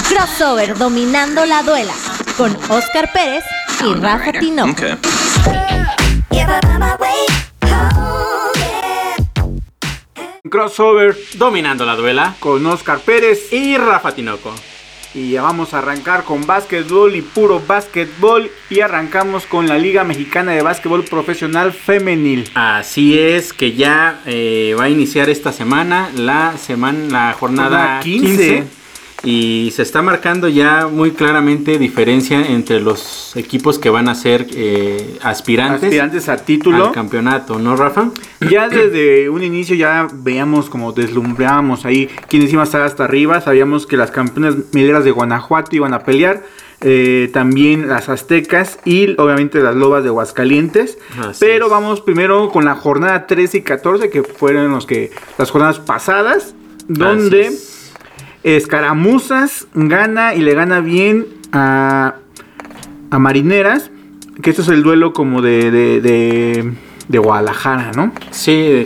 Crossover dominando la duela con Oscar Pérez y Rafa Tinoco. Crossover Dominando la duela con Oscar Pérez y Rafa Tinoco. y ya vamos a arrancar con básquetbol y puro básquetbol y arrancamos con la Liga Mexicana de Básquetbol Profesional Femenil. Así es que ya eh, va a iniciar esta semana la semana la jornada Jornada 15. 15 y se está marcando ya muy claramente diferencia entre los equipos que van a ser eh, aspirantes, Aspirantes a título. al campeonato, ¿no, Rafa? Ya desde un inicio ya veíamos como deslumbrábamos ahí quiénes iban a estar hasta arriba. Sabíamos que las campeonas mileras de Guanajuato iban a pelear. eh, también las aztecas y obviamente las lobas de Aguascalientes. Así Pero es. vamos primero con la jornada 13 y 14 que fueron los que las jornadas pasadas. Donde. Escaramuzas gana y le gana bien a, a Marineras. Que esto es el duelo como de, de, de, de Guadalajara, ¿no? Sí,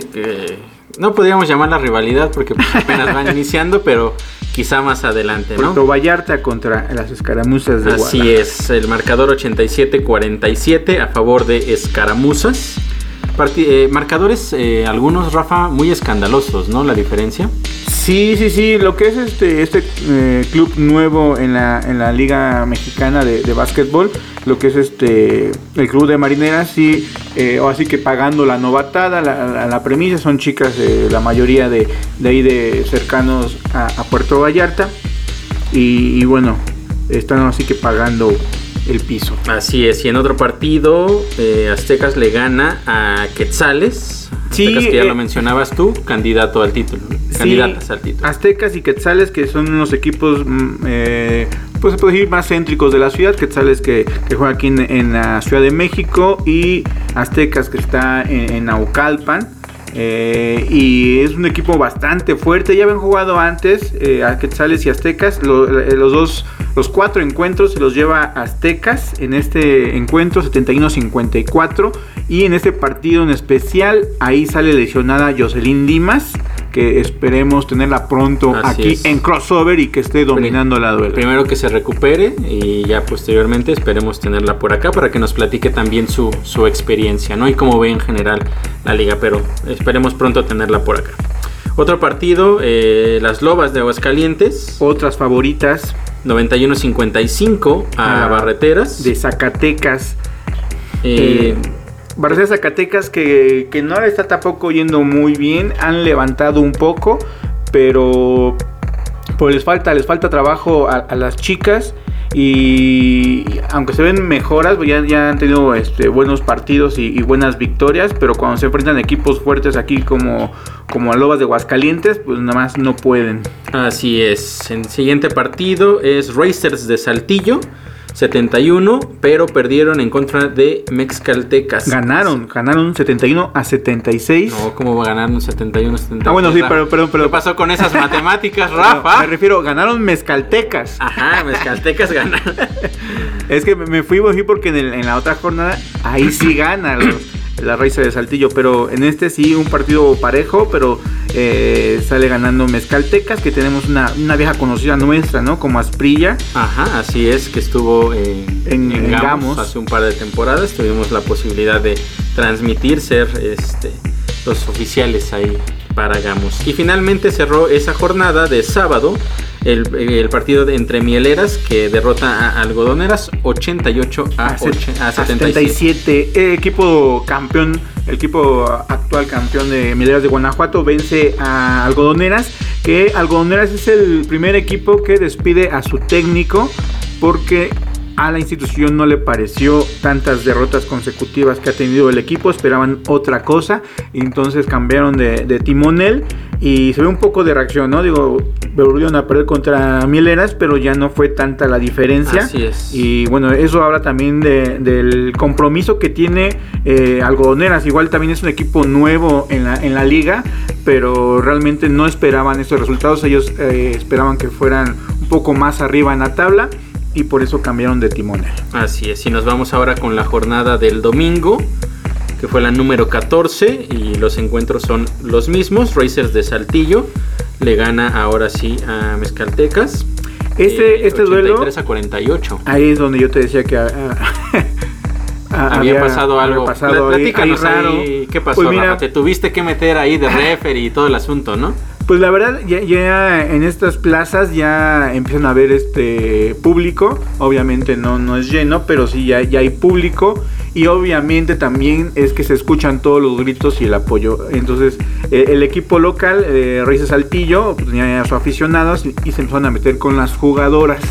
no podríamos llamar la rivalidad porque pues, apenas van iniciando, pero quizá más adelante, ¿no? Puerto Vallarta contra las escaramuzas de Así Guadalajara. es, el marcador 87-47 a favor de Escaramuzas. Parti- eh, marcadores, eh, algunos, Rafa, muy escandalosos, ¿no? La diferencia. Sí, sí, sí. Lo que es este, este eh, club nuevo en la, en la Liga Mexicana de, de Básquetbol, lo que es este el club de marineras, sí, eh, así que pagando la novatada, la, la- premisa, son chicas, eh, la mayoría de, de ahí de cercanos a, Puerto Vallarta. Y bueno, están así que pagando el piso. Así es, y en otro partido, eh, Aztecas le gana a Quetzales. Sí, Aztecas que ya eh, lo mencionabas tú, candidato al título. Candidatas al título. Aztecas y Quetzales, que son unos equipos, mm, eh, pues se puede decir, más céntricos de la ciudad. Quetzales que, que juega aquí en, en la Ciudad de México y Aztecas que está en, en Naucalpan. Eh, y es un equipo bastante fuerte. Ya habían jugado antes eh, a Quetzales y Aztecas. Lo- los dos, los cuatro encuentros se los lleva Aztecas en este encuentro 71-54. Y en este partido en especial, ahí sale lesionada Jocelyn Dimas. Que esperemos tenerla pronto Así aquí es. en crossover y que esté dominando la duela. Primero que se recupere y ya posteriormente esperemos tenerla por acá para que nos platique también su, su experiencia, ¿no? Y cómo ve en general la liga, pero esperemos pronto tenerla por acá. Otro partido, eh, las Lobas de Aguascalientes, Otras favoritas 91-55 a Ah, Barreteras. de Zacatecas. Eh, Eh, Barcenas Zacatecas que, que no le está tampoco yendo muy bien. Han levantado un poco. Pero pues les falta, les falta trabajo a, a las chicas. Y aunque se ven mejoras, pues ya, han tenido este, buenos partidos y, buenas victorias. Pero cuando se enfrentan equipos fuertes aquí como, como a Lobas de Aguascalientes, pues nada más no pueden. Así es. El siguiente partido es Racers de Saltillo, 71, pero perdieron en contra de Mexcaltecas. Ganaron, ganaron 71 a 76. No, ¿cómo va a ganar un 71 76? Ah, bueno, sí, pero- pero- pero- ¿Qué pasó con esas matemáticas, No, Rafa? me refiero, ganaron mezcaltecas. Ajá, Mezcaltecas ganaron. Es que me- me fui, me fui porque en, el- en la otra jornada ahí sí gana los- la raíz de Saltillo, pero en este sí un partido parejo, pero eh, sale ganando Mezcaltecas, que tenemos una, una vieja conocida nuestra, ¿no? Como Asprilla. Ajá, así es que estuvo eh, En- en, en Gamos, Gamos. hace un par de temporadas. Tuvimos la posibilidad de transmitir, ser este, los oficiales ahí para Gamos. Y finalmente cerró esa jornada de sábado el, el partido de entre Mieleras que derrota a Algodoneras 88 a, A, set- och- a a 77. 77. Eh, equipo campeón, el equipo actual campeón de Mineras de Guanajuato vence a Algodoneras. Que Algodoneras es el primer equipo que despide a su técnico porque a la institución no le pareció tantas derrotas consecutivas que ha tenido el equipo, esperaban otra cosa, entonces cambiaron de, de timonel y se ve un poco de reacción, ¿no? Digo, volvieron a perder contra Mieleras, pero ya no fue tanta la diferencia. Así es. Y bueno, eso habla también de- del compromiso que tiene eh, Algodoneras. Igual también es un equipo nuevo en la, en la liga, pero realmente no esperaban estos resultados. Ellos eh, esperaban que fueran un poco más arriba en la tabla y por eso cambiaron de timonel. Así es, y nos vamos ahora con la jornada del domingo, que fue la número 14, y los encuentros son los mismos. Racers de Saltillo le gana ahora sí a Mezcaltecas. Este, eh, este duelo, 83 a 48. ahí es donde yo te decía que... ah, ah, había, pasado había algo. pasado ahí- Platícanos ahí raro. ahí, ¿Qué pasó, Pues mira, Rafa? Te tuviste que meter ahí de referee y todo el asunto, ¿no? Pues la verdad, ya, ya en estas plazas ya empiezan a haber este público. Obviamente no, no es lleno, pero sí ya, ya hay público. Y obviamente también es que se escuchan todos los gritos y el apoyo. Entonces, eh, el equipo local, eh, Raíces Saltillo, pues, tenía ya sus aficionados y, y se empezaron a meter con las jugadoras.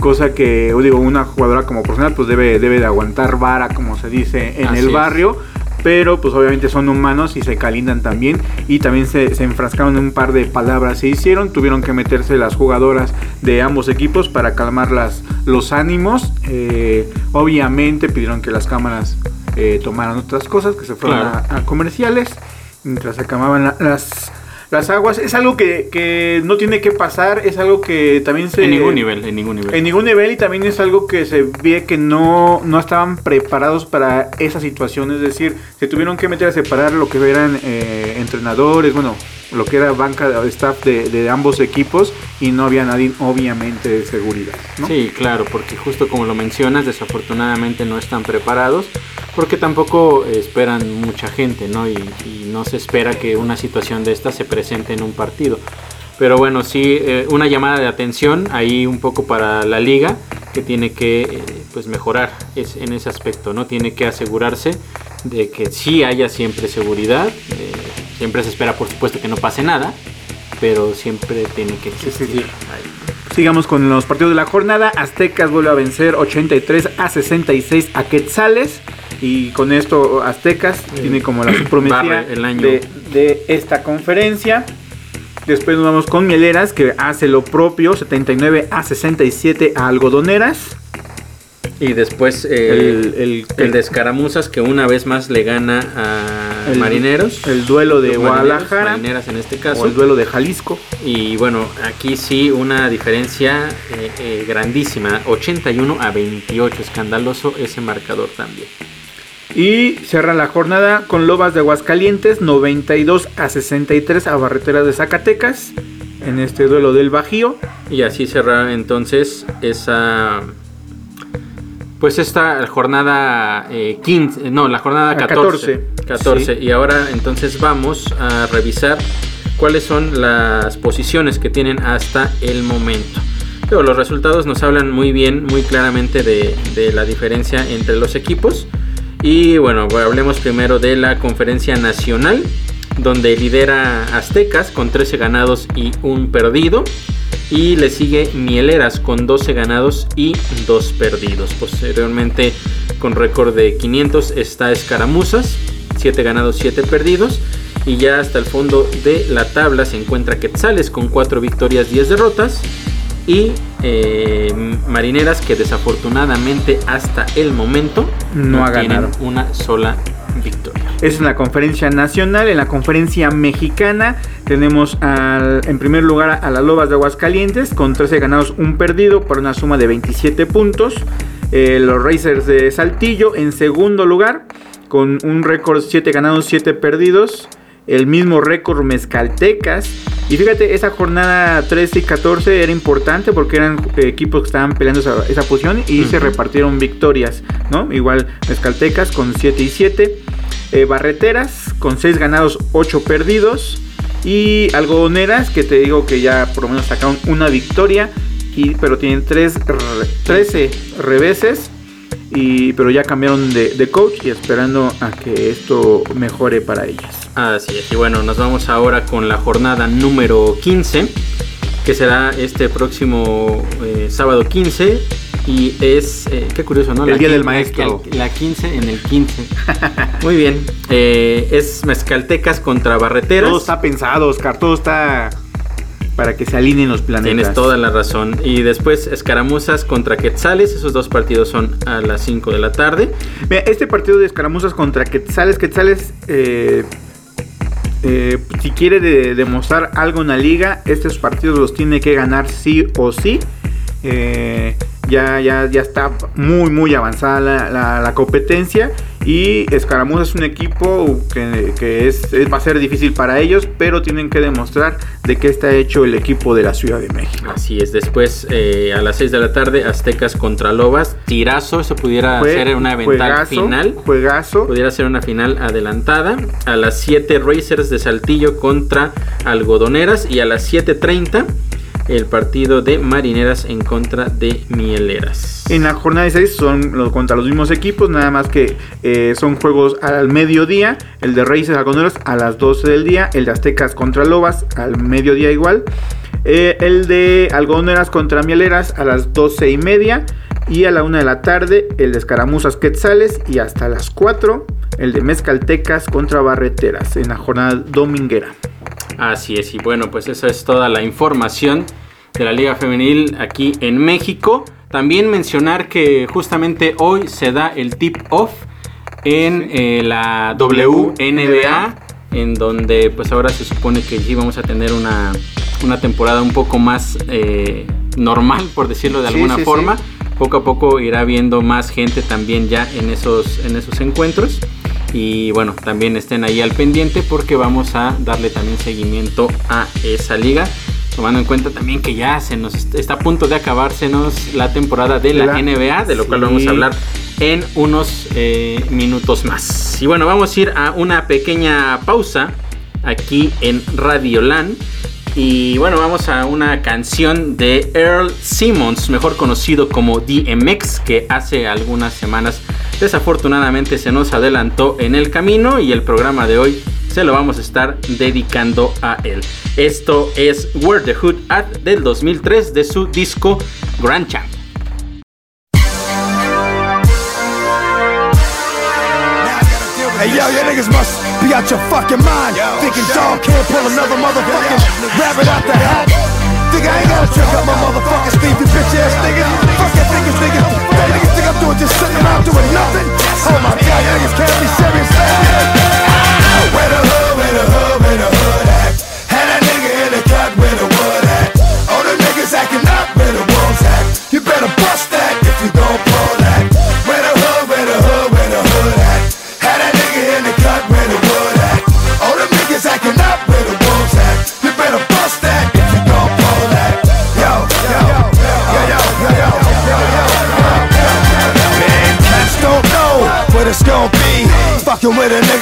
Cosa que, yo digo, una jugadora como profesional, pues debe, debe de aguantar vara, como se dice en Así el es. barrio pero pues obviamente son humanos y se calientan también y también se, se enfrascaron en un par de palabras se hicieron tuvieron que meterse las jugadoras de ambos equipos para calmar las, los ánimos Eh, obviamente pidieron que las cámaras eh, tomaran otras cosas que se fueran Claro. a, a comerciales mientras la- las las aguas es algo que, que no tiene que pasar es algo que también se En ningún nivel, en ningún nivel. en ningún nivel y también es algo que se ve que no, no estaban preparados para esa situación. Es decir, se tuvieron que meter a separar lo que eran eh, entrenadores, bueno, lo que era banca de staff de, ambos equipos y no había nadie obviamente de seguridad. Sí, claro, porque justo como lo mencionas, desafortunadamente no están preparados, porque tampoco esperan mucha gente, ¿no? Y, y no se espera que una situación de esta se presente en un partido. Pero bueno, sí, eh, una llamada de atención ahí un poco para la liga, que tiene que eh, pues mejorar es, en ese aspecto, ¿no? Tiene que asegurarse de que sí haya siempre seguridad, eh, siempre se espera por supuesto que no pase nada, pero siempre tiene que existir. sí. Sigamos con los partidos de la jornada. Aztecas vuelve a vencer 83 a 66 a Quetzales. Y con esto Aztecas tiene como la Barre el año. de, de esta conferencia. Después nos vamos con Mieleras que hace lo propio, 79 a 67 a Algodoneras. Y después eh, El- el, el- de Escaramuzas que una vez más le gana a El- Marineros. El duelo de Guadalajara Marineras en este o caso. el duelo de Jalisco. Y bueno, aquí sí una diferencia eh, eh, grandísima. 81 a 28. Escandaloso ese marcador también. Y cierra la jornada con Lobas de Aguascalientes, 92 a 63 a Barreteras de Zacatecas. En este duelo del Bajío. Y así cerrar entonces esa... Pues esta jornada eh, 15, no, la jornada A 14. 14, 14. sí. Y ahora entonces vamos a revisar cuáles son las posiciones que tienen hasta el momento. Pero los resultados nos hablan muy bien, muy claramente de, de la diferencia entre los equipos. Y bueno, hablemos primero de la conferencia nacional, donde lidera Aztecas con 13 ganados y un perdido. Y le sigue Mieleras con 12 ganados y 2 perdidos. Posteriormente, con récord de 500, está Escaramuzas, 7 ganados, 7 perdidos. Y ya hasta el fondo de la tabla se encuentra Quetzales con 4 victorias, 10 derrotas. Y eh, Marineras que desafortunadamente hasta el momento No ha tienen ganado. una sola victoria. Es en la conferencia nacional, en la conferencia mexicana tenemos al- en primer lugar a las Lobas de Aguascalientes con 13 ganados, un perdido por una suma de 27 puntos. Eh, los Racers de Saltillo en segundo lugar con un récord 7 ganados, 7 perdidos. El mismo récord Mezcaltecas. Y fíjate, esa jornada 13 y 14 era importante porque eran equipos que estaban peleando esa, esa posición y se Ujú. repartieron victorias, ¿no? Igual Mezcaltecas con 7 y 7. Eh, Barreteras con 6 ganados, 8 perdidos. Y Algodoneras, que te digo que ya por lo menos sacaron una victoria. Y, pero tienen tres, re- 13 reveses. Y, pero ya cambiaron de, de coach y esperando a que esto mejore para ellas. Así es, y bueno, nos vamos ahora con la jornada número 15, que será este próximo eh, sábado 15. Y es, eh, qué curioso, ¿no? El Día del Maestro. La, la 15 en el 15. Muy bien, eh, es Mezcaltecas contra Barreteras. Todo está pensado, Oscar. Todo está para que se alineen los planetas. Tienes toda la razón. Y después Escaramuzas contra Quetzales. Esos dos partidos son a las 5 de la tarde. Mira, este partido de escaramuzas contra Quetzales, Quetzales, eh, eh, si quiere de- demostrar algo en la liga, estos partidos los tiene que ganar sí o sí. Eh, ya, ya, ya está muy, muy avanzada la, la- la competencia. Y Escaramuz es un equipo que, es, va a ser difícil para ellos, pero tienen que demostrar de qué está hecho el equipo de la Ciudad de México. Así es, después eh, a las 6 de la tarde, Aztecas contra Lobas, tirazo, eso pudiera ser una eventual final. Juegazo. Pudiera ser una final adelantada. A las 7 Racers de Saltillo contra Algodoneras y a las 7.30 el partido de Marineras en contra de Mieleras. En la jornada de 6 son los, contra los mismos equipos, nada más que eh, son juegos al mediodía. El de Reyes Algodoneras a las 12 del día. El de Aztecas contra Lobas al mediodía igual. Eh, el de Algodoneras contra Mieleras a las 12 y media. Y a la 1 de la tarde el de Escaramuzas Quetzales. Y hasta las 4 el de Mezcaltecas contra Barreteras en la jornada dominguera. Así es, y bueno, pues esa es toda la información de la Liga Femenil aquí en México. También mencionar que justamente hoy se da el tip off en eh, la WNBA, en donde pues ahora se supone que sí vamos a tener una, temporada un poco más eh, normal, por decirlo de alguna forma. Poco a poco irá viendo más gente también ya en esos, en esos encuentros. Y bueno, también estén ahí al pendiente porque vamos a darle también seguimiento a esa liga tomando en cuenta también que ya se nos está a punto de acabársenos la temporada de la, NBA, de lo cual vamos a hablar en unos eh, minutos más. Y bueno, vamos a ir a una pequeña pausa aquí en Radio Land. Y bueno, vamos a una canción de Earl Simmons, mejor conocido como DMX, que hace algunas semanas desafortunadamente se nos adelantó en el camino y el programa de hoy se lo vamos a estar dedicando a él. Esto es Where the Hood At del 2003 de su disco Grand Champ. Hey yo, you niggas must be out your fucking mind. Thinking dog can't pull another motherfucking rabbit out the hat. Think I ain't gotta trick up my motherfucking Steve, you bitch ass nigga. Fuck that niggas, nigga. That niggas think I'm doing just sitting around doing nothing. Oh my god, you niggas can't be serious, man. Where the hood, where the hood, where the hood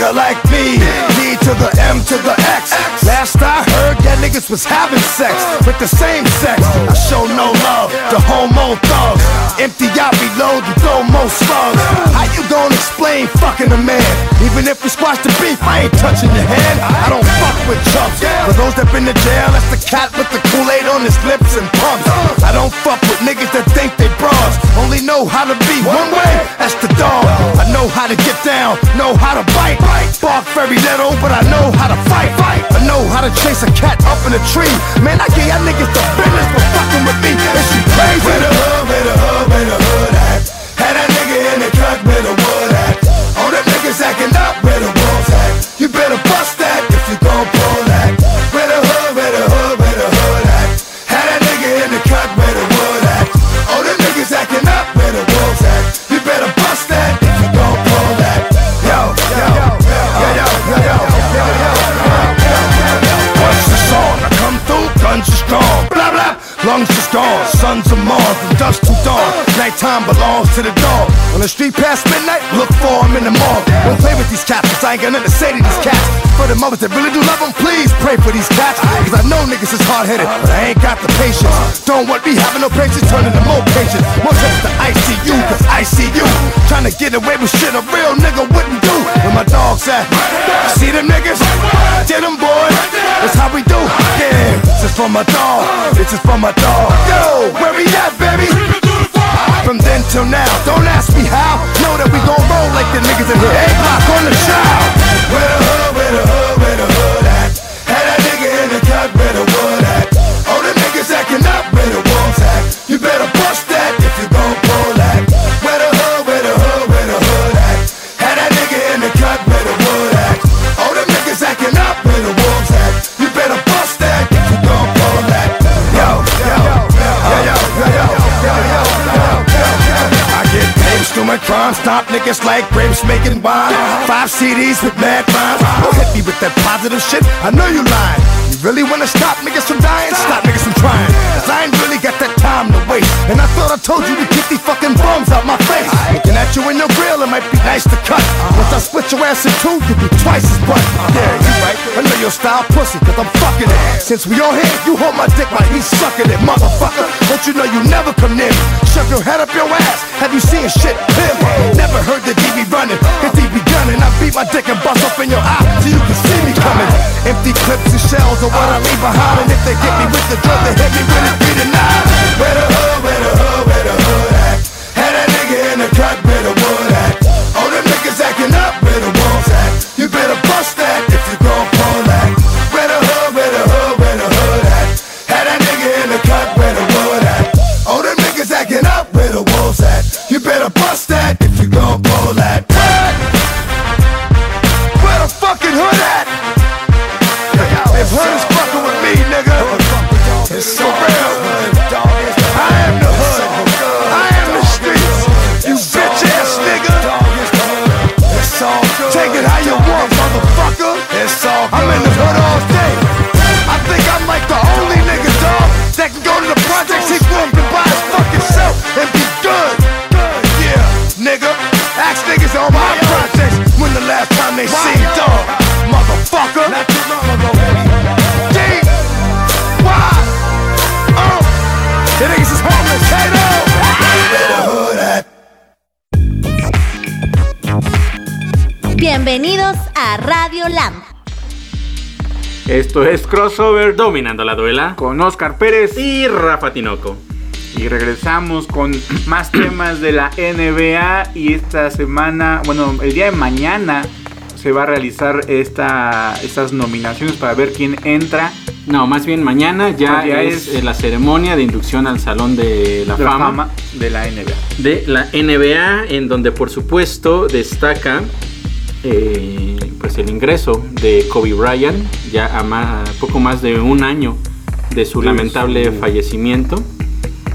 nigga like me to the M to the X. Last I heard, that niggas was having sex with the same sex. I show no love to homo thugs. Empty out, reload, and throw more slugs. How you gonna explain fucking a man? Even if we squash the beef, I ain't touching your hand. I don't fuck with chumps. For those that been to jail, that's the cat with the Kool-Aid on his lips and pumps. I don't fuck with niggas that think they bras. Only know how to be one way, that's the dog. I know how to get down, know how to bite. Bark very little, but I know how to fight. I know how to chase a cat up in a tree. Man, I get y'all niggas the business for fucking with me. Is she crazy? Where the hood, where the hood, where the hood Nighttime belongs to the dog. On the street past midnight, look for him in the mall. Don't play with these cats, cause I ain't got nothing to say to these cats. For the mothers that really do love them, please pray for these cats. Cause I know niggas is hard headed, but I ain't got the patience. Don't want me having no patience, turning to more patience. More trips to ICU, cause I see you. Trying to get away with shit a real nigga wouldn't do. Where my dogs at? See them niggas? Get them boys. That's how we do. Yeah, this is for my dog. This is for my dog. Yo, where we at, baby? Till now, don't ask me how. Know that we gon' roll like the niggas in here. A block on the child. Stop niggas like grapes making wine. Five CDs with mad rhymes. Don't hit me with that positive shit. I know you lying. You really wanna stop niggas from dying? Stop niggas from trying. Cause I ain't really got time to waste. And I thought I told you to get these fucking bums out my face. Looking at you in your grill, it might be nice to cut. Once I split your ass in two, you'll be twice as butt. Yeah, you right. I know your style pussy, cause I'm fucking it. Since we all here, you hold my dick like he's sucking it, motherfucker. Don't you know you never come near me? Shove your head up your ass. Have you seen shit? Him. Never heard the DB running. He be gunning. I beat my dick and bust off in your eye so you can see me coming. Empty clips and shells are what I leave behind. And if they get me with the drug, they hit me with it, be denied. Where Esto es Crossover Dominando la duela. con Oscar Pérez Y Rafa Tinoco. y regresamos con más temas de la NBA y esta semana, bueno, el día de mañana se va a realizar esta, estas nominaciones para ver quién entra No, más bien mañana ya, ya es, es- eh, la ceremonia de inducción al Salón de la, de la fama, fama de la NBA. de la NBA, en donde por supuesto destaca eh, pues el ingreso de Kobe Bryant, ya a, poco más de un año de su lamentable fallecimiento.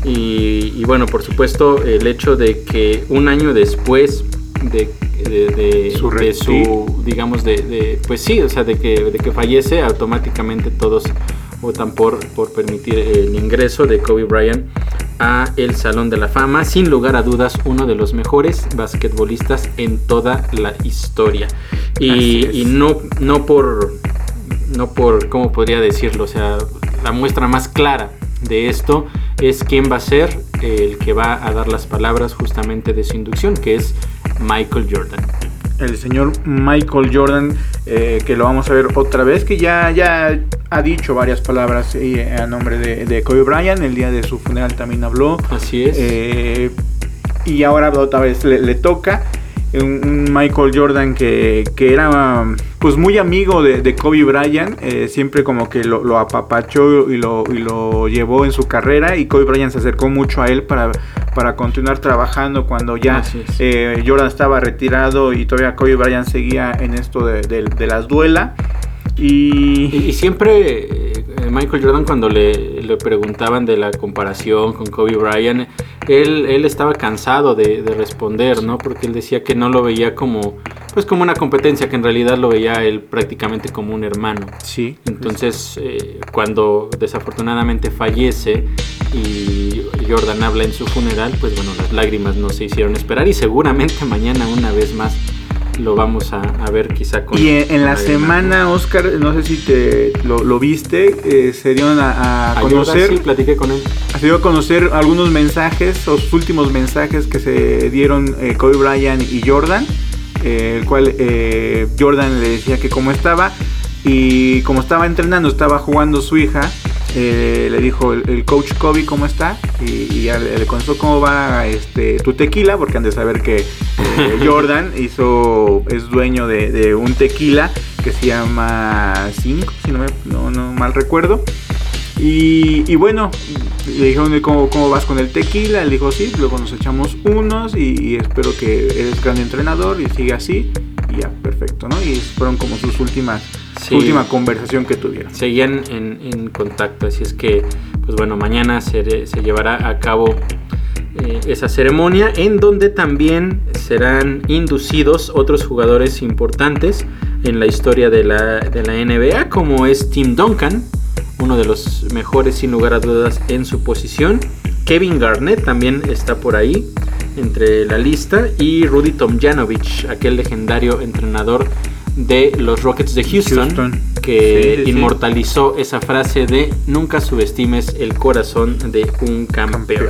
Y, y bueno, por supuesto, el hecho de que un año después de, de- de- Su de su, digamos, de, de- pues sí, o sea, de que, de que fallece, automáticamente todos votan por, por permitir el ingreso de Kobe Bryant a el Salón de la Fama, sin lugar a dudas uno de los mejores basquetbolistas en toda la historia. Y no, no por, no por, ¿cómo podría decirlo? O sea, la muestra más clara de esto es quién va a ser el que va a dar las palabras justamente de su inducción, que es Michael Jordan. El señor Michael Jordan, eh, que lo vamos a ver otra vez, que ya, ya ha dicho varias palabras eh, a nombre de, de Kobe Bryant, el día de su funeral también habló, Así es. eh, y ahora otra vez le, le toca. Un, Michael Jordan que, que era pues muy amigo de, de Kobe Bryant, eh, siempre como que lo, lo apapachó y lo, y lo llevó en su carrera y Kobe Bryant se acercó mucho a él para, para continuar trabajando cuando ya eh, Jordan estaba retirado y todavía Kobe Bryant seguía en esto de, de- de las duela. Y, Y, y siempre Michael Jordan cuando le, le preguntaban de la comparación con Kobe Bryant, él, él estaba cansado de, de responder, ¿no? Porque él decía que no lo veía como, pues como una competencia, que en realidad lo veía él prácticamente como un hermano. sí, Entonces, eh, cuando desafortunadamente fallece y Jordan habla en su funeral, pues bueno, las lágrimas no se hicieron esperar y seguramente mañana una vez más lo vamos a, a ver quizá con... Y en, en la semana, Oscar, no sé si te lo, lo viste, eh, se dieron a, conocer, sí, platiqué con él. se dio a conocer algunos mensajes, los últimos mensajes que se dieron eh, Kobe Bryant y Jordan, eh, el cual eh, Jordan le decía que cómo estaba y como estaba entrenando, estaba jugando su hija, eh, le dijo el, el coach Kobe cómo está y, y ya le, le contó cómo va este tu tequila porque han de saber que eh, Jordan hizo es dueño de, de un tequila que se llama 5 si no, me, no, no mal recuerdo. Y, y bueno, le dijeron ¿cómo, cómo vas con el tequila, él dijo sí, luego nos echamos unos y, y espero que eres gran entrenador y sigue así ya, perfecto, ¿no? Y fueron como sus últimas, Sí. última conversación que tuvieron. Seguían en, en contacto, así es que, pues bueno, mañana se, se llevará a cabo eh, esa ceremonia en donde también serán inducidos otros jugadores importantes en la historia de la, de la NBA como es Tim Duncan, uno de los mejores sin lugar a dudas en su posición. Kevin Garnett también está por ahí entre la lista y Rudy Tomjanovich, aquel legendario entrenador de los Rockets de Houston, Houston. que Sí, sí, sí. inmortalizó esa frase de nunca subestimes el corazón de un campeón.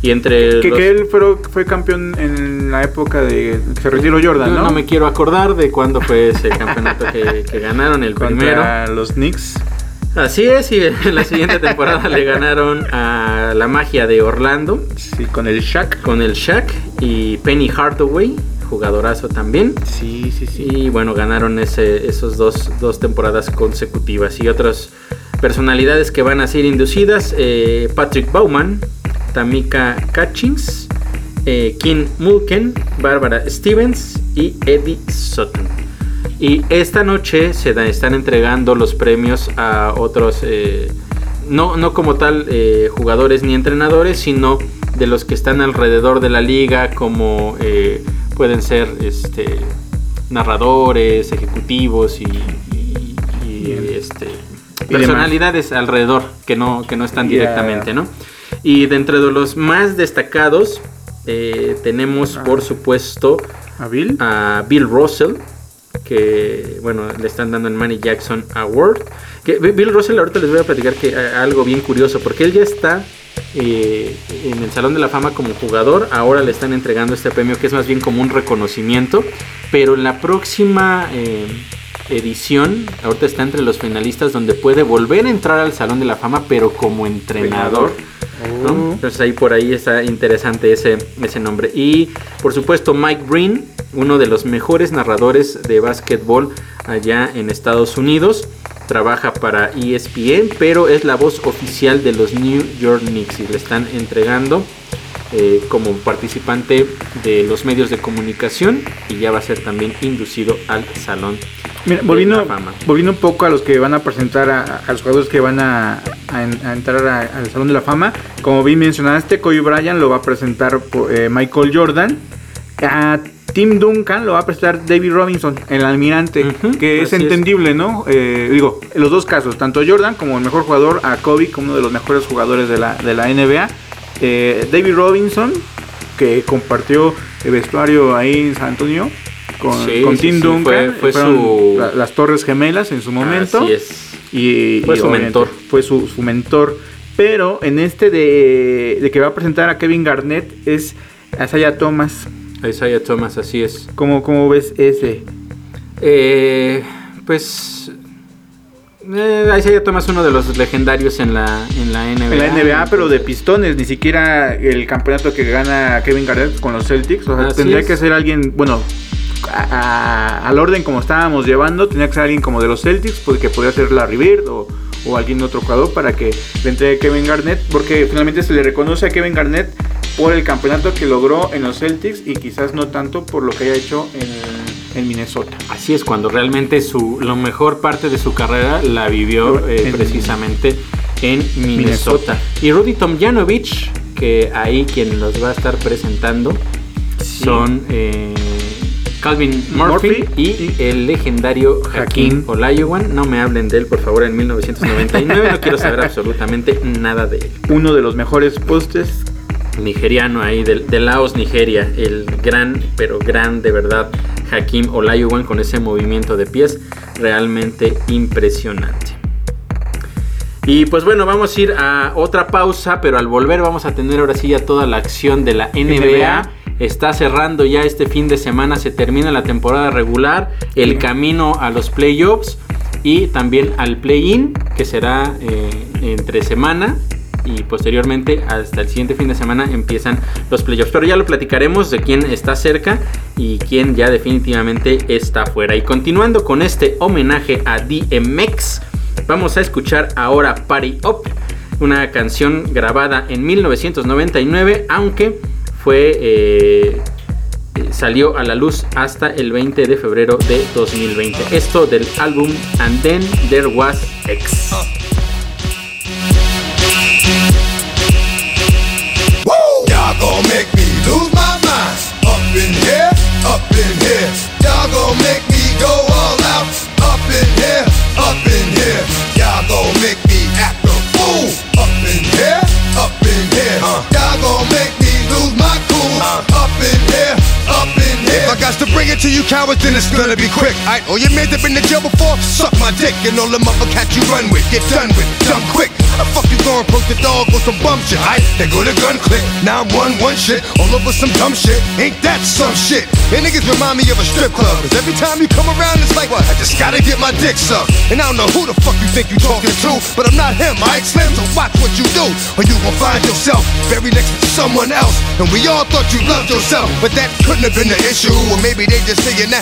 Y entre Que, los- que él fue, fue campeón en la época de que se retiró Jordan, no, ¿no? me quiero acordar de cuándo fue ese campeonato que, que ganaron, el primero. Los Knicks. Así es, y en la siguiente temporada le ganaron a la magia de Orlando Sí, con el Shaq. con el Shaq y Penny Hardaway, jugadorazo también. Sí, sí, sí. Y bueno, ganaron ese, esos dos, dos temporadas consecutivas. Y otras personalidades que van a ser inducidas: eh, Patrick Bauman, Tamika Catchings, eh, Kim Mulken, Barbara Stevens y Eddie Sutton. Y esta noche se da- están entregando los premios a otros, eh, no, no como tal eh, jugadores ni entrenadores, sino de los que están alrededor de la liga, como eh, pueden ser este, narradores, ejecutivos y, y- y, Bien. este, personalidades alrededor que no, que no están directamente, ¿no? Y dentro de los más destacados tenemos, Ah. por supuesto, ¿A Bill? a Bill Russell, bueno, le están dando el Manny Jackson Award. Bill Russell, ahorita les voy a platicar que eh, algo bien curioso, porque él ya está eh, en el Salón de la Fama como jugador, ahora le están entregando este premio que es más bien como un reconocimiento, pero en la próxima eh, edición, ahorita está entre los finalistas donde puede volver a entrar al Salón de la Fama, pero como entrenador. ¿No? Entonces ahí por ahí está interesante ese, ese nombre. Y por supuesto Mike Breen, uno de los mejores narradores de básquetbol allá en Estados Unidos. Trabaja para ESPN, pero es la voz oficial de los New York Knicks y le están entregando eh, como participante de los medios de comunicación y ya va a ser también inducido al salón. Mira, de volviendo, la fama. volviendo un poco a los que van a presentar a, a los jugadores que van a, a en- a entrar al Salón de la Fama, como bien mencionaste, Kobe Bryant lo va a presentar eh, Michael Jordan, a Tim Duncan lo va a presentar David Robinson, el almirante, que es entendible, ¿no? Eh, digo, en los dos casos, tanto Jordan como el mejor jugador, a Kobe como uno de los mejores jugadores de la, de la NBA, eh, David Robinson, que compartió el vestuario ahí en San Antonio. Con, Sí, con sí, Tim sí, Duncan, fue- su- la- las Torres Gemelas en su momento. Así es. Y, Fue y su mentor. Fue su, su mentor. Pero en este de, de que va a presentar a Kevin Garnett es Asaya Thomas. Isaiah Thomas, así es. ¿Cómo, cómo ves ese? Eh, pues. Eh, Isaiah Thomas, uno de los legendarios en la, en la NBA. En la NBA, pero de pistones, ni siquiera el campeonato que gana Kevin Garnett con los Celtics. O sea, Así tendría es. que ser alguien, bueno, a- a- al orden como estábamos llevando, tendría que ser alguien como de los Celtics, porque podría ser Larry Bird o, o alguien otro jugador para que le entregue Kevin Garnett, porque finalmente se le reconoce a Kevin Garnett por el campeonato que logró en los Celtics y quizás no tanto por lo que haya hecho en, en Minnesota. Así es, cuando realmente su, lo mejor parte de su carrera la vivió eh, En- precisamente en Minnesota. Minnesota. Y Rudy Tomjanovich, que ahí quien los va a estar presentando son eh, Calvin Murphy, Murphy y, y el legendario Hakim. Olajuwon. No me hablen de él, por favor, en 1999. no quiero saber absolutamente nada de él. Uno de los mejores postes nigeriano ahí de, de Laos, Nigeria, el gran, pero gran de verdad Hakim Olajuwon con ese movimiento de pies realmente impresionante. Y pues bueno, vamos a ir a otra pausa, pero al volver vamos a tener ahora sí ya toda la acción de la NBA. NBA. Está cerrando ya este fin de semana, se termina la temporada regular, el camino a los playoffs y también al play-in, que será eh, entre semana y posteriormente hasta el siguiente fin de semana empiezan los playoffs. Pero ya lo platicaremos de quién está cerca y quién ya definitivamente está fuera. Y continuando con este homenaje a DMX, vamos a escuchar ahora Party Up, una canción grabada en 1999, aunque fue... eh, salió a la luz hasta el 20 de febrero de 2020. Esto del álbum And Then There Was X. cowards, then it's gonna be quick. Alright, all oh, your men that been to jail before, suck my dick. And all the motherfuckers you run with, get done with, dumb quick. The fuck you gonna approach the dog with some bum shit? Alright, they go to gun click. Now I'm one, one shit, all over some dumb shit. Ain't that some shit? And niggas remind me of a strip club. Cause every time you come around, it's like, what? I just gotta get my dick sucked. And I don't know who the fuck you think you talking to, but I'm not him, alright, Slim? So watch what you do, or you gon' find yourself buried next to someone else. And we all thought you loved yourself, but that couldn't have been the issue. Or maybe they just saying that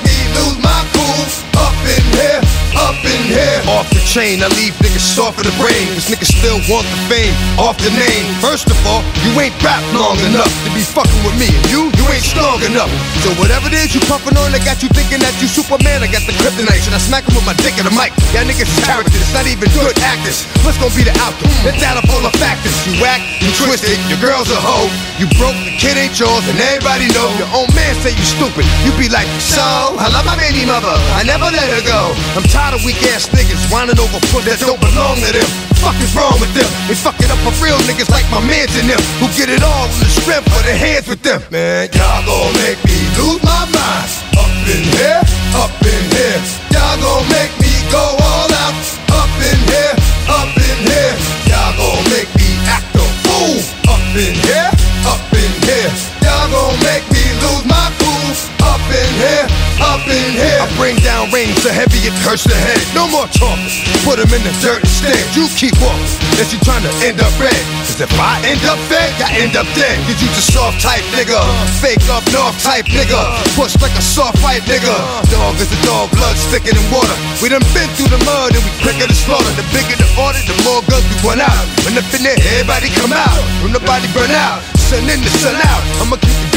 in here. Off the chain, I leave niggas soft in the brain. Cause niggas still want the fame off the name. First of all, you ain't rap long enough to be fucking with me. And you, you ain't strong enough. So whatever it is you puffin' on, I got you thinking that you Superman. I got the kryptonite. Should I smack him with my dick in the mic? Y'all niggas characters, not even good actors. What's gonna be the outcome? It's out of all the factors. You whack, you twisted, your girl's a hoe. You broke, the kid ain't yours, and everybody know. Your own man say you stupid. You be like, so, I love my baby mother. I never let her go. I'm tired of weak ass niggas whining over puss that don't belong to them. Fuck is wrong with them? They fuck it up for real niggas like my mans and them who get it all in the strength for their hands with them. Man, y'all gon' make me lose my mind. Up in here, up in here. Y'all gon' make me go all out. Up in here. I bring down rain so heavy it hurts the head. No more talking. Put 'em in the dirt instead. You keep walking. Unless you trying to end up red. Cause if I end up fed, I end up dead. Cause you just soft type nigga. Fake up north type nigga. Push like a soft white nigga. Dog is a dog, blood thicker than water. We done been through the mud and we quicker to slaughter. The bigger the order, the more guns we run out. When up in there, everybody come out. When the body burn out. Sun in the sun out. I'ma keep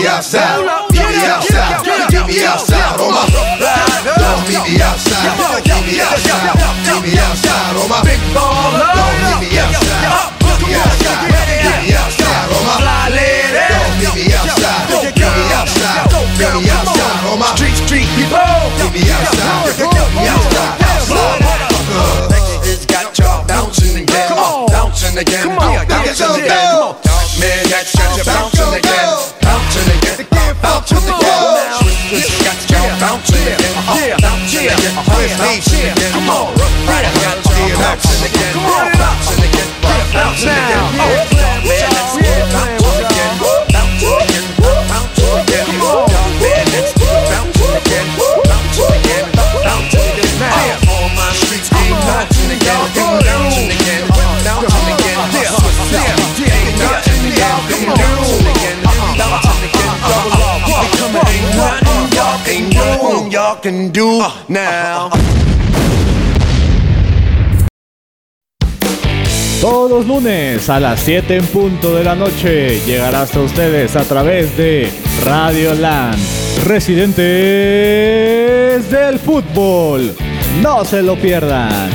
me outside. Meet me outside. Meet me outside on my. Don't meet me outside. Meet me outside. Meet me outside on my. Big baller. Don't meet me outside. Meet me outside. Meet me outside on my. Don't meet me outside. Meet me outside. Meet me outside on my. Street, street people. Meet me outside. Meet me outside. Outside. Got y'all bouncing again, uh, bouncing again, Come on, on, again. go. yeah, yeah, yeah, yeah, come on, right, got your action again, action again, action again, action again, do, y'all can do now. Todos los lunes a las 7 en punto de la noche llegará hasta ustedes a través de Radio Land, residentes del fútbol. No se lo pierdan.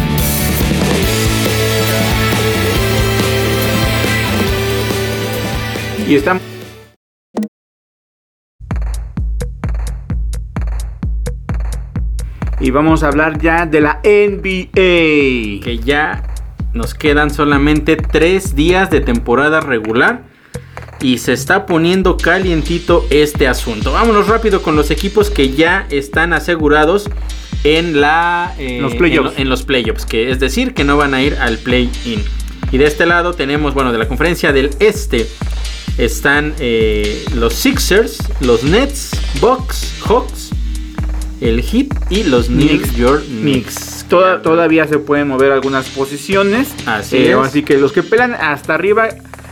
Y estamos. Y vamos a hablar ya de la NBA. que ya nos quedan solamente tres días de temporada regular y se está poniendo calientito este asunto. Vámonos rápido con los equipos que ya están asegurados en la eh, Los playoffs. en, lo- en los playoffs, que es decir que no van a ir al play-in. Y de este lado tenemos, bueno, de la conferencia del este están eh, los Sixers, los Nets, Bucks, Hawks, el Heat y los New Knicks. York Knicks. toda- todavía se pueden mover algunas posiciones. Así Eh, es. Así que los que pelan hasta arriba,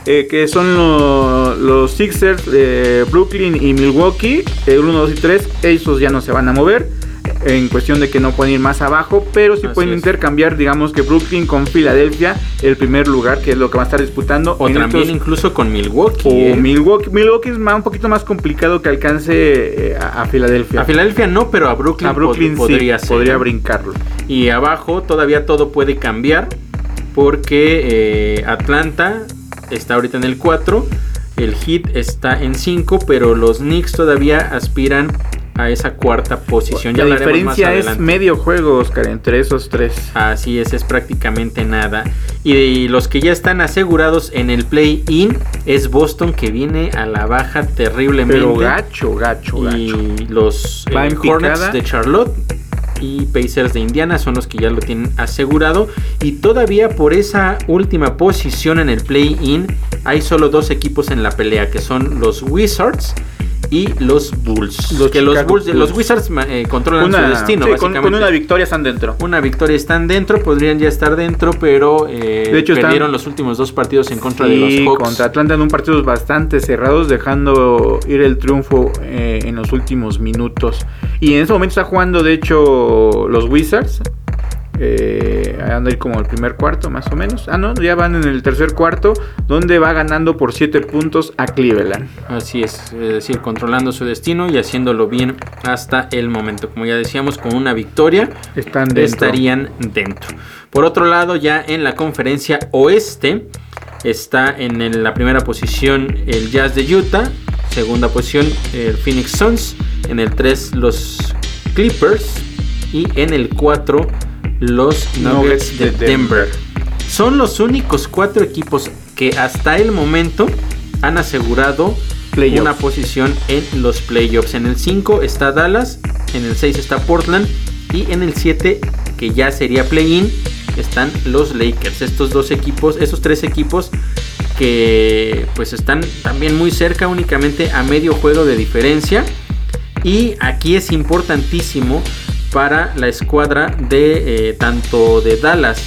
eh, que son lo- los Sixers, eh, Brooklyn y Milwaukee, el 1, 2 y 3, esos ya no se van a mover. En cuestión de que no pueden ir más abajo, pero sí Así pueden es. intercambiar, digamos que Brooklyn con Filadelfia, el primer lugar, que es lo que va a estar disputando. O en también estos- incluso con Milwaukee. o ¿eh? Milwaukee. Milwaukee es más- un poquito más complicado que alcance eh, a, a Filadelfia. A Filadelfia no, pero a Brooklyn, A Brooklyn pod- sí, podría ser. podría brincarlo. Y abajo todavía todo puede cambiar porque eh, Atlanta está ahorita en el 4, el Heat está en 5, pero los Knicks todavía aspiran a esa cuarta posición. Ya La más diferencia es medio juego, Oscar, entre esos tres. Así es, es prácticamente nada. Y los que ya están asegurados en el play-in es Boston que viene a la baja terriblemente. Pero gacho, gacho, gacho. Y los eh, Hornets de Charlotte y Pacers de Indiana son los que ya lo tienen asegurado. Y todavía por esa última posición en el play-in hay solo dos equipos en la pelea, que son los Wizards y los Bulls. Los que los, Bulls, Bulls. los Wizards eh, controlan su destino, sí, básicamente. con una victoria están dentro. Una victoria están dentro, podrían ya estar dentro, pero eh, De hecho, están- perdieron los últimos dos partidos en contra de los Hawks. contra Atlanta en un partido bastante cerrados, dejando ir el triunfo eh, en los últimos minutos. Y en ese momento está jugando, de hecho, los Wizards. Eh, anda ahí como el primer cuarto, más o menos. Ah, no, ya van en el tercer cuarto, donde va ganando por 7 puntos a Cleveland. Así es, es decir, controlando su destino y haciéndolo bien hasta el momento. Como ya decíamos, con una victoria Están dentro. estarían dentro. Por otro lado, ya en la conferencia oeste está en la primera posición el Jazz de Utah, segunda posición el Phoenix Suns, en el 3 los Clippers y en el 4 los Nuggets de Denver. Son los únicos cuatro equipos que hasta el momento han asegurado una posición en los playoffs. En el 5 está Dallas, en el 6 está Portland y en el 7, que ya sería play-in, están los Lakers. Estos dos equipos, esos tres equipos que pues están también muy cerca, únicamente a medio juego de diferencia. Y aquí es importantísimo para la escuadra de eh, tanto de Dallas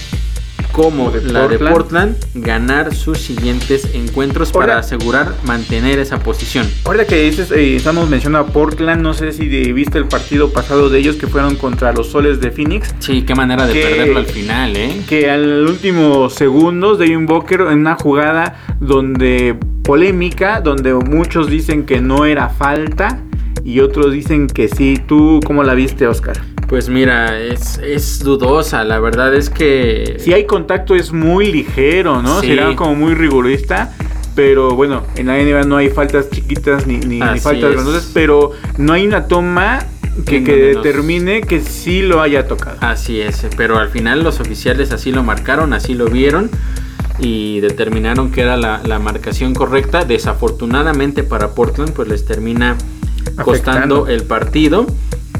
como de la de Portland. Portland ganar sus siguientes encuentros para Ahora- asegurar mantener esa posición. Ahorita que dices, eh, estamos mencionando a Portland, no sé si de- viste el partido pasado de ellos que fueron contra los soles de Phoenix. Sí, qué manera de Que- perderlo al final, ¿eh? que al último segundos Devin Booker en una jugada donde polémica, donde muchos dicen que no era falta y otros dicen que sí. ¿Tú cómo la viste, Oscar? Pues mira, es, es dudosa, la verdad es que... Si hay contacto es muy ligero, ¿no? Sí. Será como muy rigorista. Pero bueno, en la NBA no hay faltas chiquitas ni, ni, faltas grandes, pero no hay una toma que, que determine que sí lo haya tocado. Así es, pero al final los oficiales así lo marcaron, así lo vieron y determinaron que era la, la marcación correcta. Desafortunadamente para Portland pues les termina costando Afectando. el partido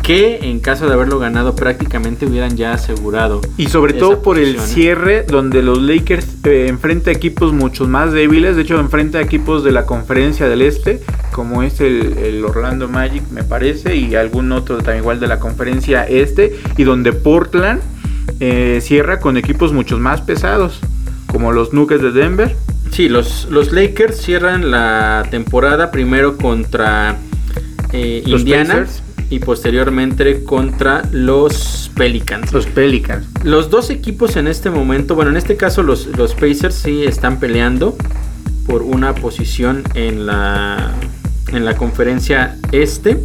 que en caso de haberlo ganado prácticamente hubieran ya asegurado. Y sobre todo por el ¿eh? cierre donde los Lakers eh, enfrenta a equipos mucho más débiles, de hecho enfrenta a equipos de la conferencia del este, como es el, el Orlando Magic me parece, y algún otro también igual de la conferencia este, y donde Portland eh, cierra con equipos mucho más pesados, como los Nuggets de Denver. Sí, los, los Lakers cierran la temporada primero contra eh, Indiana Pacers. Y posteriormente contra los Pelicans. Los Pelicans. Los dos equipos en este momento, bueno, en este caso los, los Pacers sí están peleando por una posición en la, en la conferencia este.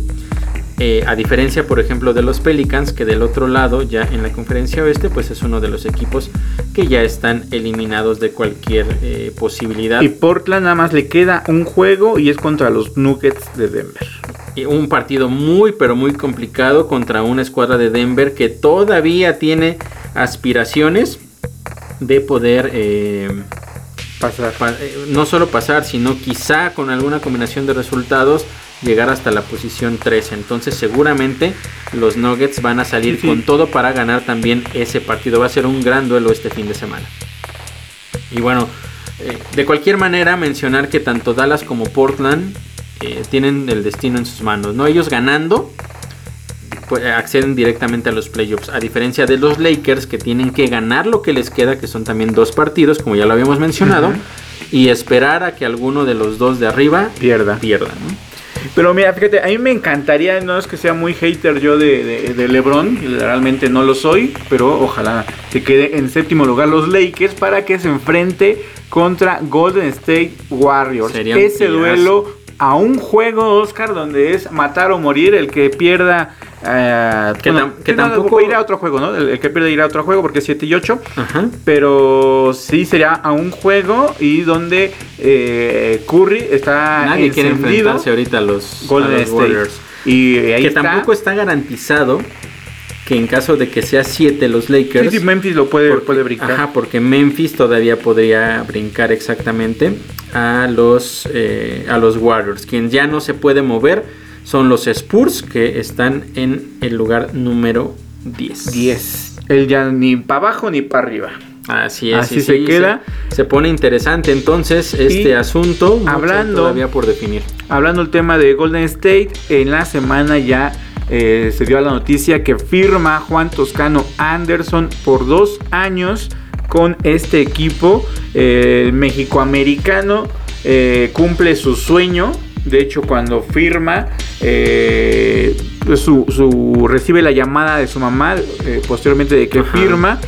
Eh, a diferencia, por ejemplo, de los Pelicans, que del otro lado, ya en la conferencia oeste, pues es uno de los equipos que ya están eliminados de cualquier eh, posibilidad. Y Portland nada más le queda un juego y es contra los Nuggets de Denver. Y un partido muy, pero muy complicado contra una escuadra de Denver que todavía tiene aspiraciones de poder eh, Pasar. pa- eh, no solo pasar, sino quizá con alguna combinación de resultados llegar hasta la posición 3. Entonces seguramente los Nuggets van a salir Sí, sí. con todo para ganar también ese partido. Va a ser un gran duelo este fin de semana. Y bueno, eh, de cualquier manera mencionar que tanto Dallas como Portland eh, tienen el destino en sus manos. ¿no? Ellos ganando pues, acceden directamente a los playoffs. A diferencia de los Lakers que tienen que ganar lo que les queda, que son también dos partidos, como ya lo habíamos mencionado, y esperar a que alguno de los dos de arriba Pierda. pierda. ¿no? Pero mira, fíjate, a mí me encantaría, no es que sea muy hater yo de, de, de LeBron, realmente no lo soy, pero ojalá se quede en séptimo lugar los Lakers para que se enfrente contra Golden State Warriors. Sería Ese duelo a un juego, Oscar, donde es matar o morir el que pierda. eh, Que tam- que no, tampoco- irá a otro juego, ¿no? El, el que pierde irá a otro juego porque es 7 y 8. Ajá. Pero sí sería a un juego y donde eh, Curry está Nadie quiere enfrentarse ahorita a los, a Golden los. Warriors. Y ahí Que está. tampoco está garantizado que en caso de que sea 7 los Lakers. Sí, sí, Memphis lo puede, porque- puede brincar. Ajá, porque Memphis todavía podría brincar exactamente a los, eh, a los Warriors. Quien ya no se puede mover son los Spurs que están en el lugar número 10. 10. Él ya ni para abajo ni para arriba. Así es. Así se sí, queda. Se, se pone interesante entonces este Y asunto. hablando- todavía por definir. Hablando del tema de Golden State, en la semana ya eh, se dio la noticia que firma Juan Toscano Anderson por dos años con este equipo. Eh, el mexicoamericano eh, cumple su sueño. De hecho, cuando firma, eh, su, su- recibe la llamada de su mamá posteriormente de que Ajá. firma.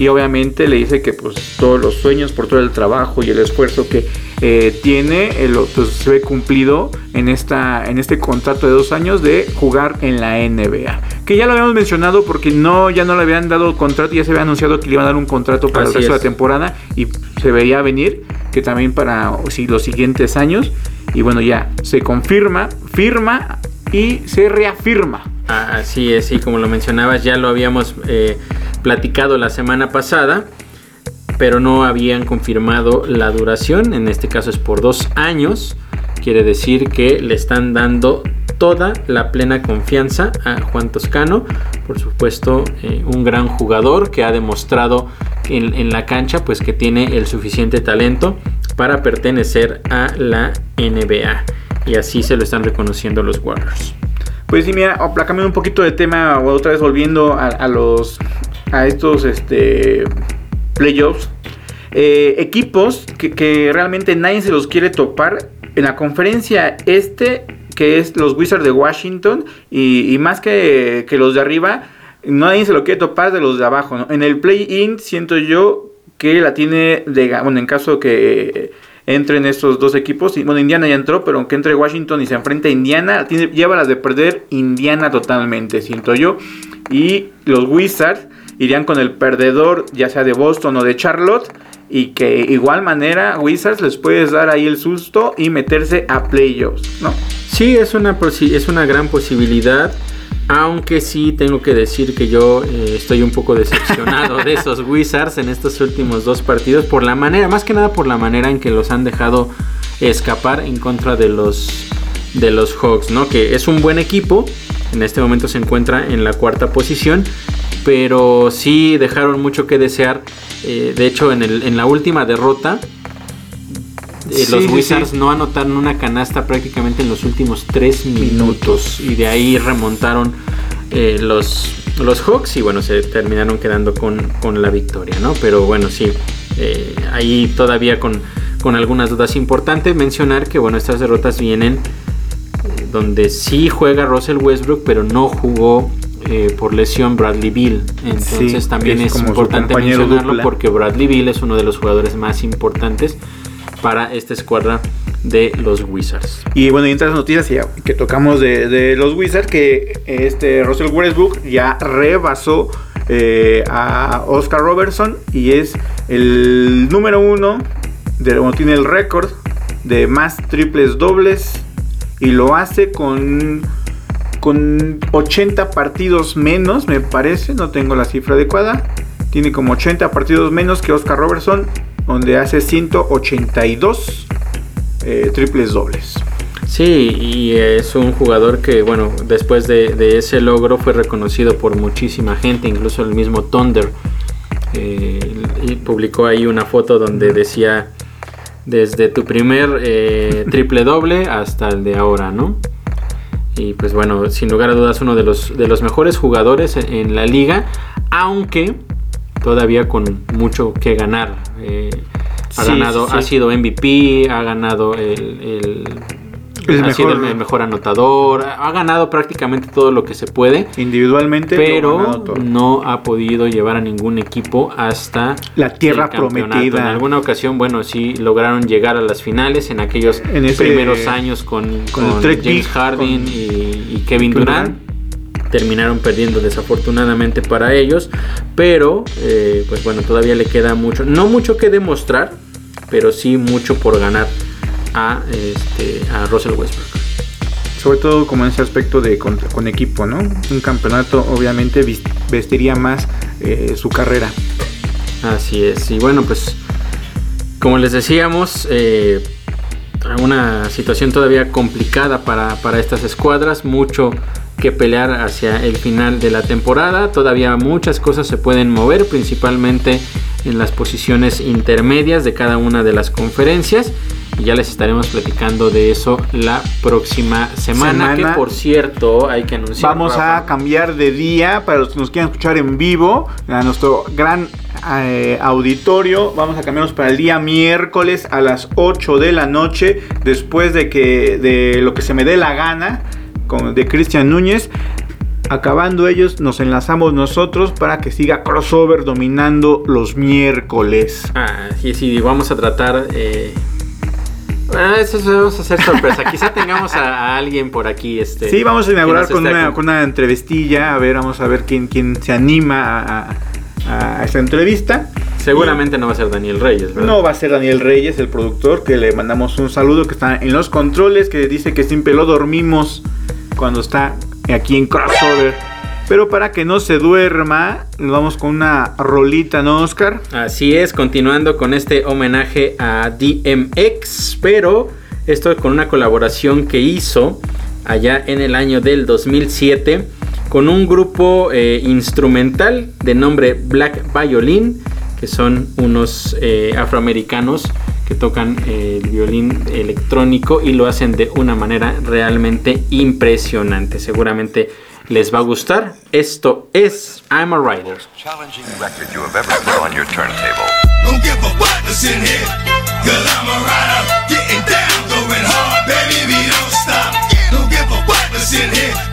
Y obviamente le dice que pues todos los sueños por todo el trabajo y el esfuerzo que eh, tiene, eh, lo- pues, se ve cumplido en, esta, en este contrato de dos años de jugar en la NBA. Que ya lo habíamos mencionado porque no, ya no le habían dado contrato, ya se había anunciado que le iban a dar un contrato para Así el resto de la temporada y se veía venir que también para sí, los siguientes años. Y bueno, ya se confirma, firma y se reafirma. Ah, Así es, y como lo mencionabas, ya lo habíamos eh, platicado la semana pasada, pero no habían confirmado la duración. En este caso es por dos años. Quiere decir que le están dando toda la plena confianza a Juan Toscano. Por supuesto, eh, un gran jugador que ha demostrado en, en la cancha pues que tiene el suficiente talento para pertenecer a la NBA. Y así se lo están reconociendo los Warriors. Pues sí, mira, cambiando un poquito de tema, otra vez volviendo a los a estos este playoffs. eh, equipos que, que realmente nadie se los quiere topar. En la conferencia este, que es los Wizards de Washington, y, más que, que los de arriba, nadie se lo quiere topar de los de abajo. En el play-in siento yo que la tiene de bueno, en caso que entren estos dos equipos. Bueno, Indiana ya entró, pero aunque entre Washington y se enfrenta a Indiana, tiene, lleva las de perder Indiana totalmente, siento yo. Y los Wizards irían con el perdedor, ya sea de Boston o de Charlotte. Y que igual manera Wizards les puedes dar ahí el susto y meterse a playoffs, ¿no? Sí, es una, es una gran posibilidad. Aunque sí tengo que decir que yo eh, estoy un poco decepcionado de esos Wizards en estos últimos dos partidos. Por la manera, más que nada por la manera en que los han dejado escapar en contra de los, de los Hawks, ¿no? Que es un buen equipo. En este momento se encuentra en la cuarta posición. Pero sí dejaron mucho que desear. Eh, de hecho, en, el- en la última derrota, eh, Sí, los Wizards sí. no anotaron una canasta prácticamente en los últimos 3 minutos. Y de ahí remontaron eh, los, los Hawks y bueno, se terminaron quedando con, con la victoria, ¿no? Pero bueno, sí, ahí todavía con, con algunas dudas importantes. Mencionar que bueno, estas derrotas vienen donde sí juega Russell Westbrook, pero no jugó eh, por lesión Bradley Bill. Entonces Sí, también es importante mencionarlo dupla. porque Bradley Bill es uno de los jugadores más importantes para esta escuadra de los Wizards. Y bueno, y otras noticias ya que tocamos de, de los Wizards, que este Russell Westbrook ya rebasó eh, a Oscar Robertson y es el número uno, de, bueno, tiene el récord de más triples dobles y lo hace con, con 80 partidos menos, me parece, no tengo la cifra adecuada. Tiene como 80 partidos menos que Oscar Robertson, donde hace 182 eh, triples dobles. Sí, y es un jugador que, bueno, después de, ese logro fue reconocido por muchísima gente, incluso el mismo Thunder. eh, publicó ahí una foto donde decía desde tu primer eh, triple doble hasta el de ahora, ¿no? Y pues bueno, sin lugar a dudas uno de los, de los mejores jugadores en, en la liga, aunque todavía con mucho que ganar. Eh, ha Sí, ganado, sí. ha sido MVP, ha ganado el, el- El ha sido el mejor anotador, ha ganado prácticamente todo lo que se puede, Individualmente, pero no ha podido llevar a ningún equipo hasta La tierra el prometida. En alguna ocasión, bueno, sí lograron llegar a las finales en aquellos En ese- primeros años con, James Big, Harden con- y, y Kevin Kevin Durant. Terminaron perdiendo desafortunadamente para ellos, pero eh, pues bueno, todavía le queda mucho, no mucho que demostrar, pero sí mucho por ganar a, este, a Russell Westbrook. Sobre todo como en ese aspecto de con, con equipo, ¿no? Un campeonato obviamente vestiría más eh, su carrera. Así es, y bueno, pues como les decíamos, eh, una situación todavía complicada para, para estas escuadras, mucho que pelear hacia el final de la temporada, todavía muchas cosas se pueden mover, principalmente en las posiciones intermedias de cada una de las conferencias. Y ya les estaremos platicando de eso la próxima semana. Semana. Que por cierto, hay que anunciar. Vamos Rafa, a cambiar de día para los que nos quieran escuchar en vivo a nuestro gran eh, auditorio. Vamos a cambiarnos para el día miércoles a las 8 de la noche después de que de lo que se me dé la gana con, de Cristian Núñez. Acabando ellos, nos enlazamos nosotros para que siga crossover dominando los miércoles. Ah, sí, sí, vamos a tratar. Eh... ah, eso a hacer sorpresa. Quizá tengamos a, a alguien por aquí. Este, Sí, vamos a inaugurar con una, acom- con una entrevistilla. A ver, vamos a ver quién, quién se anima a, a- a esta entrevista. Seguramente no va a ser Daniel Reyes, ¿verdad? No va a ser Daniel Reyes, el productor, que le mandamos un saludo, que está en los controles, que dice que siempre lo dormimos cuando está aquí en crossover. Pero para que no se duerma, nos vamos con una rolita, ¿no, Oscar? Así es, continuando con este homenaje a DMX, pero esto con una colaboración que hizo allá en el año del 2007 con un grupo eh, instrumental de nombre Black Violin, que son unos eh, afroamericanos que tocan eh, el violín electrónico y lo hacen de una manera realmente impresionante. Seguramente les va a gustar. Esto es I'm a Rider. challenging record you have ever put on your turntable. Don't give a what in here. Cause I'm a rider, getting down, going hard, baby, we don't stop. Don't give a what in here.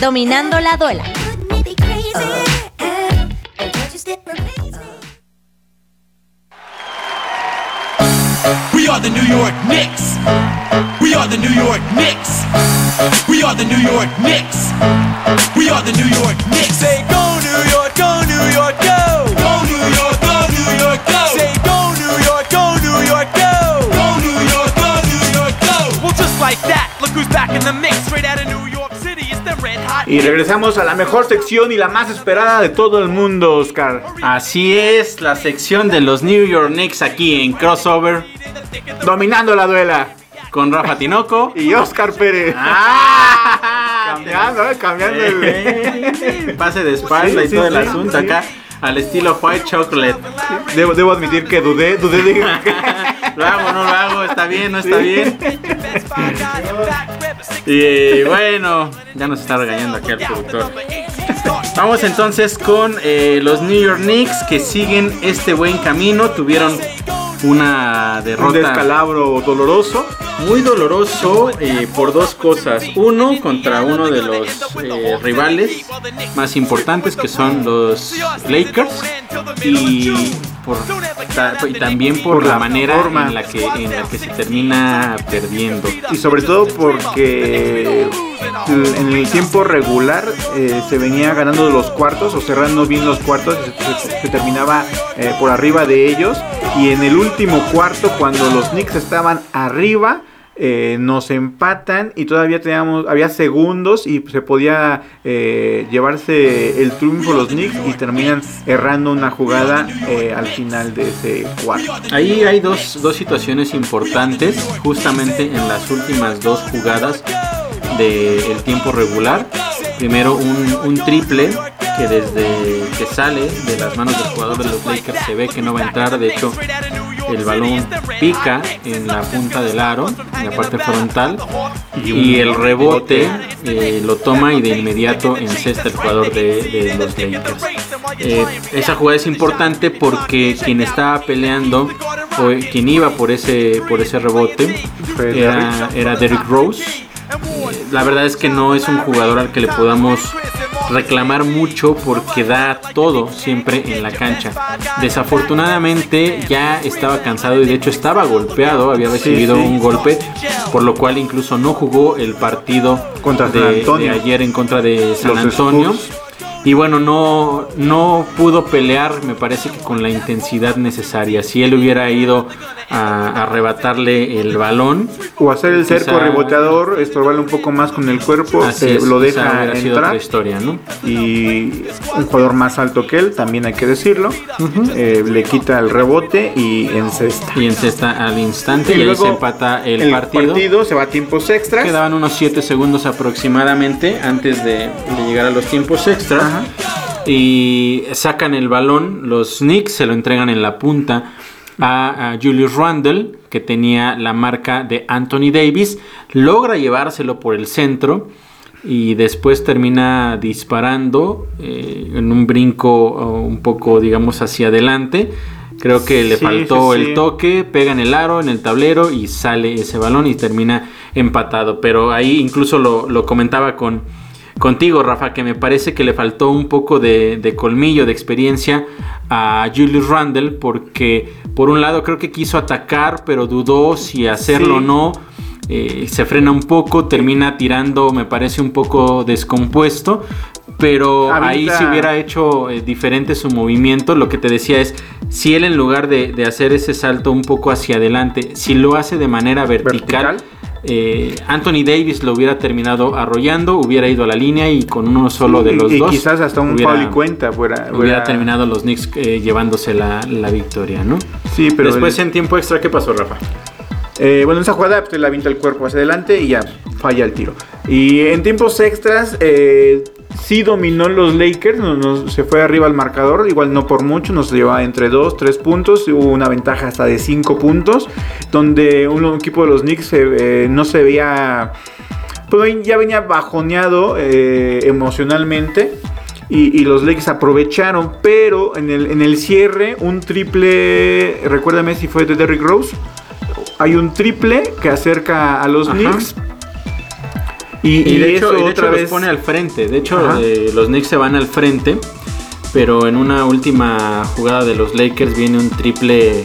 Dominando la duela. Y regresamos a la mejor sección y la más esperada de todo el mundo, Oscar. Así es, la sección de los New York Knicks aquí en Crossover Dominando la duela. con Rafa Tinoco. Y Oscar Pérez. ¡Ah! cambiando, eh, cambiando el... Pase de espalda Sí, y sí, todo el asunto acá al estilo White Chocolate. Debo, debo admitir que dudé, dudé de... Lo hago, no lo hago, está bien, no está bien. Y bueno, ya nos está regañando aquí el productor. Vamos entonces con eh, los New York Knicks que siguen este buen camino. Tuvieron una Un derrota descalabro doloroso. muy doloroso eh, por dos cosas. Uno, contra uno de los eh, rivales más importantes que son los Lakers. Y, por, ta- y también por, Por la, la manera forma. en la, que, en la que se termina perdiendo. Y sobre todo porque en el tiempo regular eh, se venía ganando los cuartos o cerrando bien los cuartos se, se- se terminaba eh, por arriba de ellos. Y en el último cuarto, cuando los Knicks estaban arriba, eh, nos empatan y todavía teníamos, había segundos y se podía eh, llevarse el triunfo los Knicks y terminan errando una jugada eh, al final de ese cuarto. Ahí hay dos, dos situaciones importantes, justamente en las últimas dos jugadas del tiempo regular. Primero un, un triple que desde que sale de las manos del jugador de los Lakers se ve que no va a entrar. De hecho, el balón pica en la punta del aro, en la parte frontal, y el rebote eh, lo toma y de inmediato encesta el jugador de, de los Lakers. Eh, esa jugada es importante porque quien estaba peleando o quien iba por ese por ese rebote era, era Derrick Rose. Eh, La verdad es que no es un jugador al que le podamos reclamar mucho porque da todo siempre en la cancha. Desafortunadamente ya estaba cansado y de hecho estaba golpeado, había recibido sí. un golpe, por lo cual incluso no jugó el partido Contra de, ayer en contra de San Los Antonio. Spurs. Y bueno, no, no pudo pelear, me parece que con la intensidad necesaria. Si él hubiera ido a, a arrebatarle el balón, O hacer el cerco Quizá- reboteador, estorbarle un poco más con el cuerpo, así eh, es, lo deja sido otra entrar. historia, ¿no? Y un jugador más alto que él, también hay que decirlo, eh, le quita el rebote y encesta. Y encesta al instante y, ahí luego se empata el, partido. se va a tiempos extras. Quedaban unos 7 segundos aproximadamente antes de, de llegar a los tiempos extras. Ajá. Y sacan el balón, los Knicks se lo entregan en la punta a, a Julius Randle, que tenía la marca de Anthony Davis. Logra llevárselo por el centro y después termina disparando eh, en un brinco oh, un poco, digamos, hacia adelante. Creo que le Sí, faltó sí, el toque, pega en el aro, en el tablero y sale ese balón y termina empatado. Pero ahí incluso lo, lo comentaba con, contigo, Rafa, que me parece que le faltó un poco de, de colmillo, de experiencia a Julius Randle, porque por un lado creo que quiso atacar, pero dudó si hacerlo o no. Eh, se frena un poco, termina tirando, me parece un poco descompuesto. Pero ahí si hubiera hecho eh, diferente su movimiento, lo que te decía es, si él en lugar de, de hacer ese salto un poco hacia adelante, si lo hace de manera vertical, Vertical. Eh, Anthony Davis lo hubiera terminado arrollando, hubiera ido a la línea y con uno solo de Y- los y, dos. quizás hasta un hubiera- foul y cuenta fuera, Hubiera terminado los Knicks eh, llevándose la, la victoria, ¿no? Sí, pero Después el- en tiempo extra, ¿qué pasó, Rafa? Eh, bueno, en esa jugada pues, le avienta el cuerpo hacia adelante y ya falla el tiro. Y en tiempos extras eh, sí dominó los Lakers, se fue arriba al marcador, igual no por mucho, nos llevaba entre 2, 3 puntos, hubo una ventaja hasta de 5 puntos, donde un equipo de los Knicks eh, no se veía, pues ya venía bajoneado eh, emocionalmente. y, y los Lakers aprovecharon, pero en el, en el cierre un triple, recuérdame si fue de Derrick Rose, hay un triple que acerca a los Ajá. Knicks. Y, Y, de hecho, eso y de otra hecho vez los pone al frente. De hecho, eh, los Knicks se van al frente. Pero en una última jugada de los Lakers viene un triple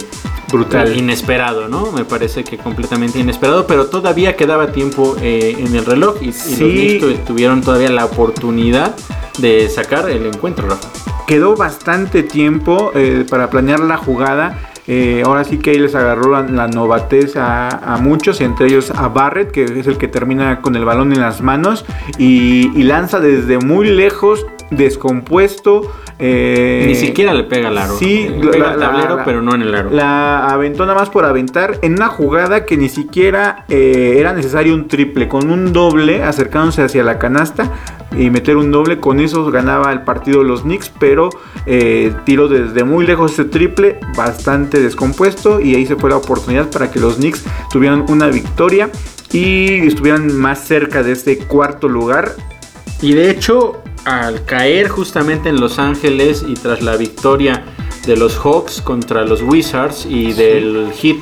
brutal. inesperado, ¿no? Me parece que completamente inesperado. Pero todavía quedaba tiempo eh, en el reloj. Y, y Sí. los Knicks tu- tuvieron todavía la oportunidad de sacar el encuentro, Rafa. Quedó bastante tiempo eh, para planear la jugada. Eh, ahora sí que ahí les agarró la, novatez a, muchos, entre ellos a Barrett, que es el que termina con el balón en las manos y lanza desde muy lejos, descompuesto. Eh, Ni siquiera le pega al aro. Sí, la- pega la- al tablero, la- pero no en el aro. La aventó nada más por aventar en una jugada que ni siquiera eh, era necesario un triple. Con un doble, acercándose hacia la canasta y meter un doble, con eso ganaba el partido los Knicks. Pero eh, tiró desde muy lejos ese triple, bastante descompuesto. Y ahí se fue la oportunidad para que los Knicks tuvieran una victoria y estuvieran más cerca de este cuarto lugar. Y de hecho, al caer justamente en Los Ángeles y tras la victoria de los Hawks contra los Wizards y del Heat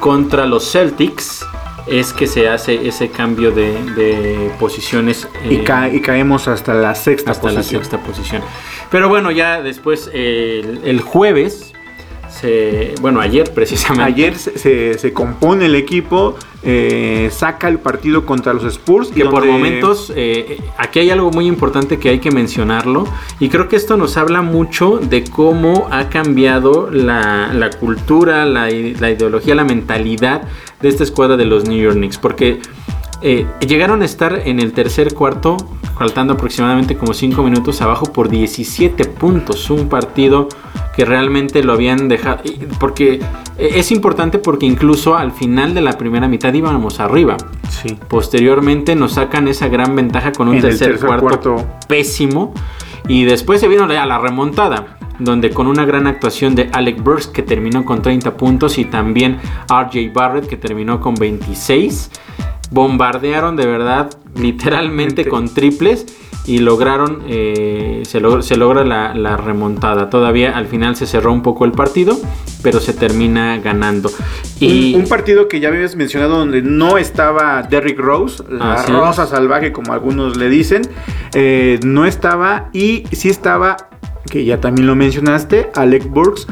contra los Celtics, es que se hace ese cambio de, de posiciones. Y, eh, ca- y caemos hasta la sexta hasta la posición. sexta posición. Pero bueno, ya después, eh, el, el jueves, se, bueno, ayer precisamente. Ayer se, se- se compone el equipo, eh, saca el partido contra los Spurs. y por donde- momentos eh, aquí hay algo muy importante que hay que mencionarlo y creo que esto nos habla mucho de cómo ha cambiado la, la cultura, la, la ideología, la mentalidad de esta escuadra de los New York Knicks porque eh, llegaron a estar en el tercer cuarto faltando aproximadamente como 5 minutos abajo por 17 puntos un partido que realmente lo habían dejado porque eh, es importante porque incluso al final de la primera mitad íbamos arriba Sí. Posteriormente nos sacan esa gran ventaja con un tercer, tercer cuarto, cuarto. pésimo. Y después se vino a la remontada, donde con una gran actuación de Alec Burks que terminó con 30 puntos y también RJ Barrett que terminó con 26. Bombardearon de verdad literalmente Ente- con triples y lograron, eh, se, log- se logra la, la remontada. Todavía al final se cerró un poco el partido, pero se termina ganando. Y un, un partido que ya habías mencionado donde no estaba Derrick Rose, la rosa salvaje como algunos le dicen, eh, no estaba y sí estaba, que ya también lo mencionaste, Alec Burks,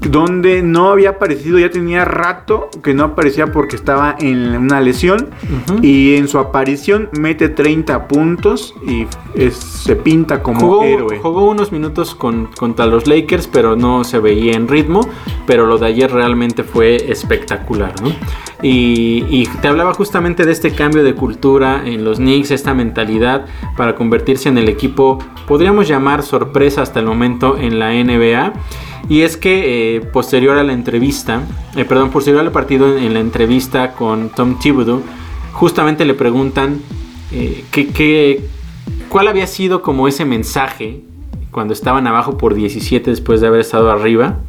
donde no había aparecido, ya tenía rato que no aparecía porque estaba en una lesión y en su aparición mete 30 puntos y es- se pinta como Jugó, héroe. jugó unos minutos con- contra los Lakers, pero no se veía en ritmo. Pero lo de ayer realmente fue espectacular, ¿no? Y, y te hablaba justamente de este cambio de cultura en los Knicks, esta mentalidad para convertirse en el equipo, podríamos llamar sorpresa hasta el momento en la NBA. Y es que eh, posterior a la entrevista, eh, perdón, posterior al partido en la entrevista con Tom Thibodeau, justamente le preguntan eh, qué, qué- cuál había sido como ese mensaje cuando estaban abajo por 17 después de haber estado arriba.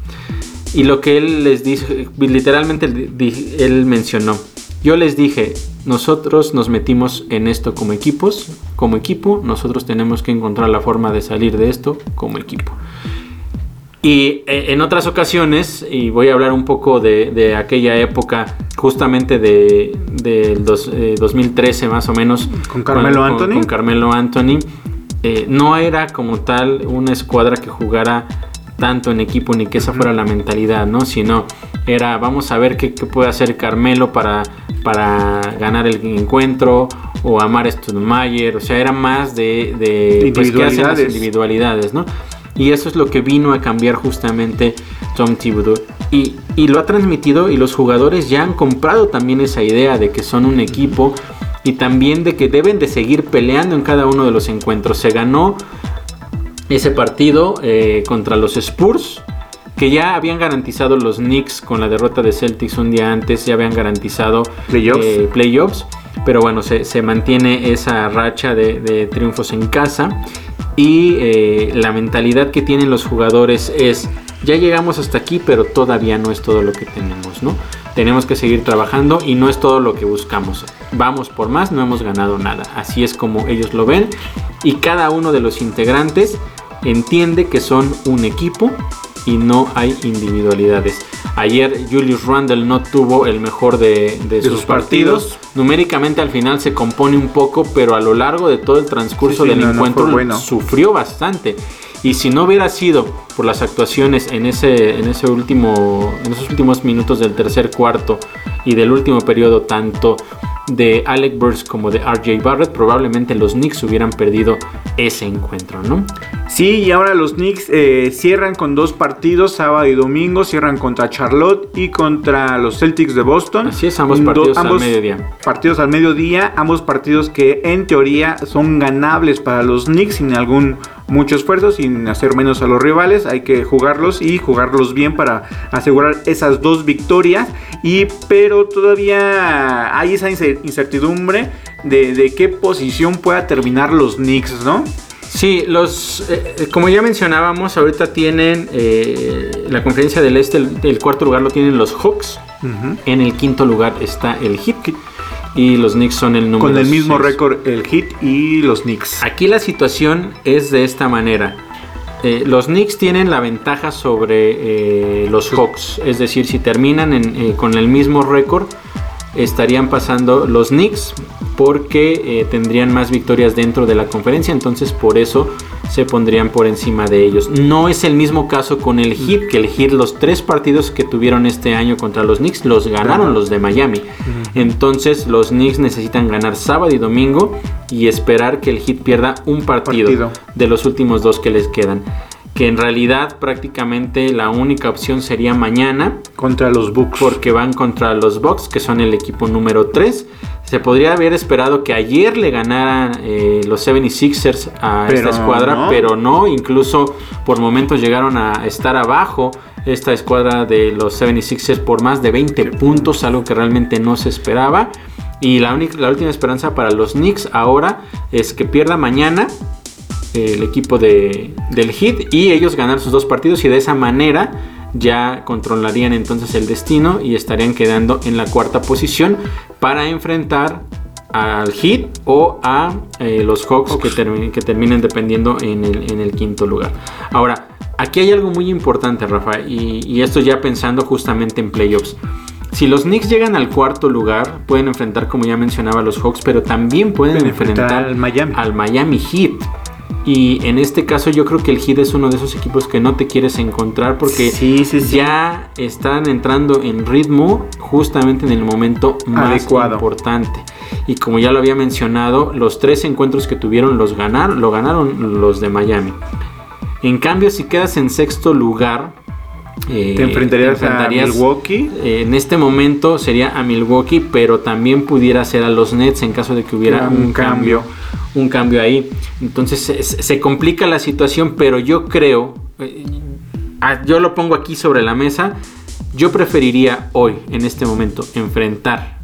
Y lo que él les dice, literalmente él mencionó, yo les dije, nosotros nos metimos en esto como equipos, como equipo, nosotros tenemos que encontrar la forma de salir de esto como equipo. Y eh, en otras ocasiones, y voy a hablar un poco de, de aquella época, justamente de, del dos- eh, 2013 más o menos. ¿Con Carmelo Anthony? Con Carmelo Anthony. eh, no era como tal una escuadra que jugara tanto en equipo ni que esa fuera la mentalidad, ¿no? Sino era vamos a ver qué, qué puede hacer Carmelo para, para ganar el encuentro o Amar Stoudemire, o sea, era más de, de pues, qué hacen las individualidades, ¿no? Y eso es lo que vino a cambiar justamente Tom Thibodeau. Y, y lo ha transmitido y los jugadores ya han comprado también esa idea de que son un equipo y también de que deben de seguir peleando en cada uno de los encuentros. Se ganó ese partido eh, contra los Spurs, que ya habían garantizado los Knicks con la derrota de Celtics un día antes, ya habían garantizado Playoffs. eh, playoffs. Pero bueno, se, se mantiene esa racha de, de triunfos en casa. Y eh, la mentalidad que tienen los jugadores es, ya llegamos hasta aquí, pero todavía no es todo lo que tenemos, ¿no? Tenemos que seguir trabajando y no es todo lo que buscamos. Vamos por más, no hemos ganado nada. Así es como ellos lo ven. Y cada uno de los integrantes entiende que son un equipo y no hay individualidades. Ayer Julius Randle no tuvo el mejor de, de sus sus partidos. partidos. Numéricamente al final se compone un poco, pero a lo largo de todo el transcurso Sí, sí, del no, encuentro bueno. sufrió bastante. Y si no hubiera sido por las actuaciones en ese, en ese último, en esos últimos minutos del tercer cuarto y del último periodo, tanto de Alec Burks como de RJ Barrett, probablemente los Knicks hubieran perdido ese encuentro, ¿no? Sí, y ahora los Knicks eh, cierran con dos partidos, sábado y domingo, cierran contra Charlotte y contra los Celtics de Boston. Así es, ambos Do- partidos al mediodía. Partidos al mediodía, ambos partidos que en teoría son ganables para los Knicks sin algún mucho esfuerzo, sin hacer menos a los rivales. Hay que jugarlos y jugarlos bien para asegurar esas dos victorias. Y pero todavía hay esa incer- incertidumbre de, de qué posición pueda terminar los Knicks, ¿no? Sí, los, eh, eh, como ya mencionábamos, ahorita tienen eh, la conferencia del este, el, el cuarto lugar lo tienen los Hawks, en el quinto lugar está el Heat y los Knicks son el número Con el mismo récord el Heat y los Knicks. Aquí la situación es de esta manera. Eh, los Knicks tienen la ventaja sobre los Hawks. Es decir, si terminan en, eh, con el mismo récord, estarían pasando los Knicks porque eh, tendrían más victorias dentro de la conferencia. Entonces por eso se pondrían por encima de ellos. No es el mismo caso con el Heat, que el Heat los tres partidos que tuvieron este año contra los Knicks los ganaron los de Miami. Entonces los Knicks necesitan ganar sábado y domingo y esperar que el Heat pierda un partido, Partido. de los últimos dos que les quedan. Que en realidad prácticamente la única opción sería mañana Contra los Bucks. porque van contra los Bucks, que son el equipo número 3. Se podría haber esperado que ayer le ganaran eh, los 76ers a Pero esta escuadra, no. pero no, incluso por momentos llegaron a estar abajo esta escuadra de los 76ers por más de 20 puntos, algo que realmente no se esperaba. Y la, única, la última esperanza para los Knicks ahora es que pierda mañana el equipo de, del Heat y ellos ganar sus dos partidos y de esa manera ya controlarían entonces el destino y estarían quedando en la cuarta posición para enfrentar al Heat o a eh, los Hawks, Que, termi- que terminen dependiendo en el, en el quinto lugar. Ahora, aquí hay algo muy importante, Rafa, y, y esto ya pensando justamente en playoffs. Si los Knicks llegan al cuarto lugar, pueden enfrentar, como ya mencionaba, a los Hawks, pero también pueden, Pueden enfrentar enfrentar al Miami. al Miami Heat. Y en este caso yo creo que el Heat es uno de esos equipos que no te quieres encontrar porque Sí, sí, sí. ya están entrando en ritmo justamente en el momento más Adecuado. importante. Y como ya lo había mencionado, los tres encuentros que tuvieron los ganaron, lo ganaron los de Miami. En cambio, si quedas en sexto lugar, eh, Te enfrentarías, te enfrentarías, a Milwaukee. eh, en este momento sería a Milwaukee, pero también pudiera ser a los Nets en caso de que hubiera Un un cambio, un cambio ahí. Entonces se, se complica la situación, pero yo creo, eh, yo lo pongo aquí sobre la mesa, yo preferiría hoy, en este momento, enfrentar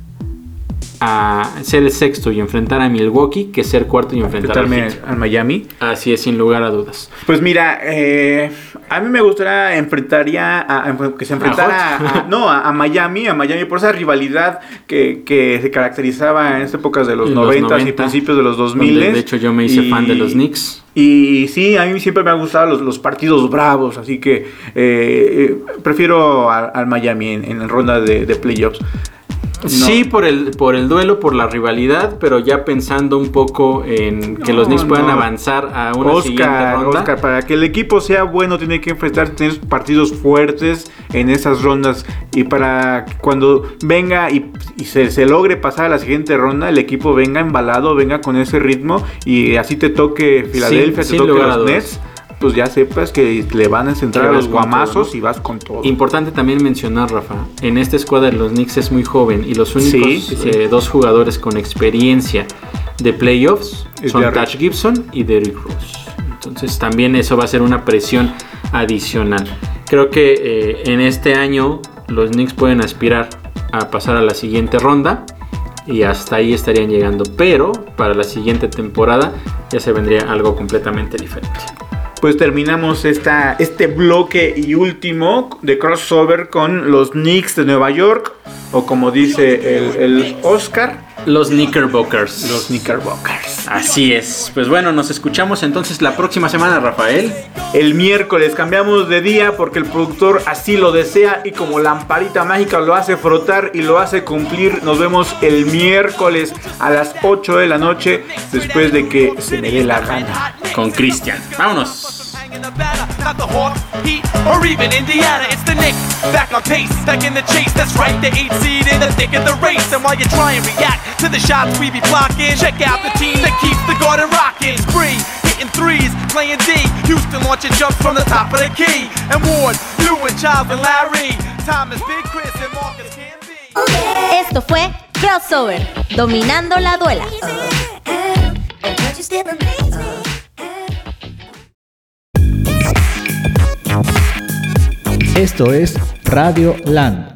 a ser el sexto y enfrentar a Milwaukee que ser cuarto y enfrentar al enfrentarme Heat. al Miami. Así es, sin lugar a dudas. Pues mira, eh, a mí me gustaría enfrentaría a, a- que se enfrentara a, no, a, a Miami, a Miami por esa rivalidad que, que se caracterizaba en estas épocas de los los 90 y 90, principios de los 2000. donde, de hecho, yo me hice fan de los Knicks. Y sí, a mí siempre me han gustado los, los partidos bravos, así que eh, eh, prefiero a- al Miami en, en la ronda de, de playoffs. No. Sí, por el, por el duelo, por la rivalidad, pero ya pensando un poco en que los Knicks puedan no. avanzar a una siguiente Oscar, ronda. Oscar, para que el equipo sea bueno tiene que enfrentar tener partidos fuertes en esas rondas y para cuando venga y, y se, se logre pasar a la siguiente ronda, el equipo venga embalado, venga con ese ritmo y así te toque Filadelfia, te toque los. Nets, pues ya sepas que le van a centrar a los todo, guamazos ¿no? y vas con todo. Importante también mencionar, Rafa, en esta escuadra de los Knicks es muy joven y los únicos Sí, sí, sí. eh, dos jugadores con experiencia de playoffs Es son. Touch Gibson y Derrick Rose. Entonces también eso va a ser una presión adicional. Creo que eh, en este año los Knicks pueden aspirar a pasar a la siguiente ronda y hasta ahí estarían llegando. Pero para la siguiente temporada ya se vendría algo completamente diferente. Pues terminamos esta, este bloque y último de crossover con los Knicks de Nueva York, o como dice el, el Oscar, Los Knickerbockers. los Knickerbockers. Así es. Pues bueno, nos escuchamos entonces la próxima semana, Rafael. El miércoles cambiamos de día porque el productor así lo desea y como lamparita mágica lo hace frotar y lo hace cumplir. Nos vemos el miércoles a las 8 de la noche después de que se me dé la gana. Con Cristian. Vámonos. In Nevada, not the Hawks, Heat, or even Indiana. It's the Knicks, back on pace, back in the chase. That's right, the eight seed in the thick of the race. And while you try and react to the shots we be blocking, check out the team that keeps the garden rocking. Spree, hitting threes, playing D. Houston launching jumps from the top of the key. And Ward, you and Charles and Larry. Thomas, Big Chris, and Marcus can be. Esto fue Crossover, dominando la duela. Esto es Radio Land.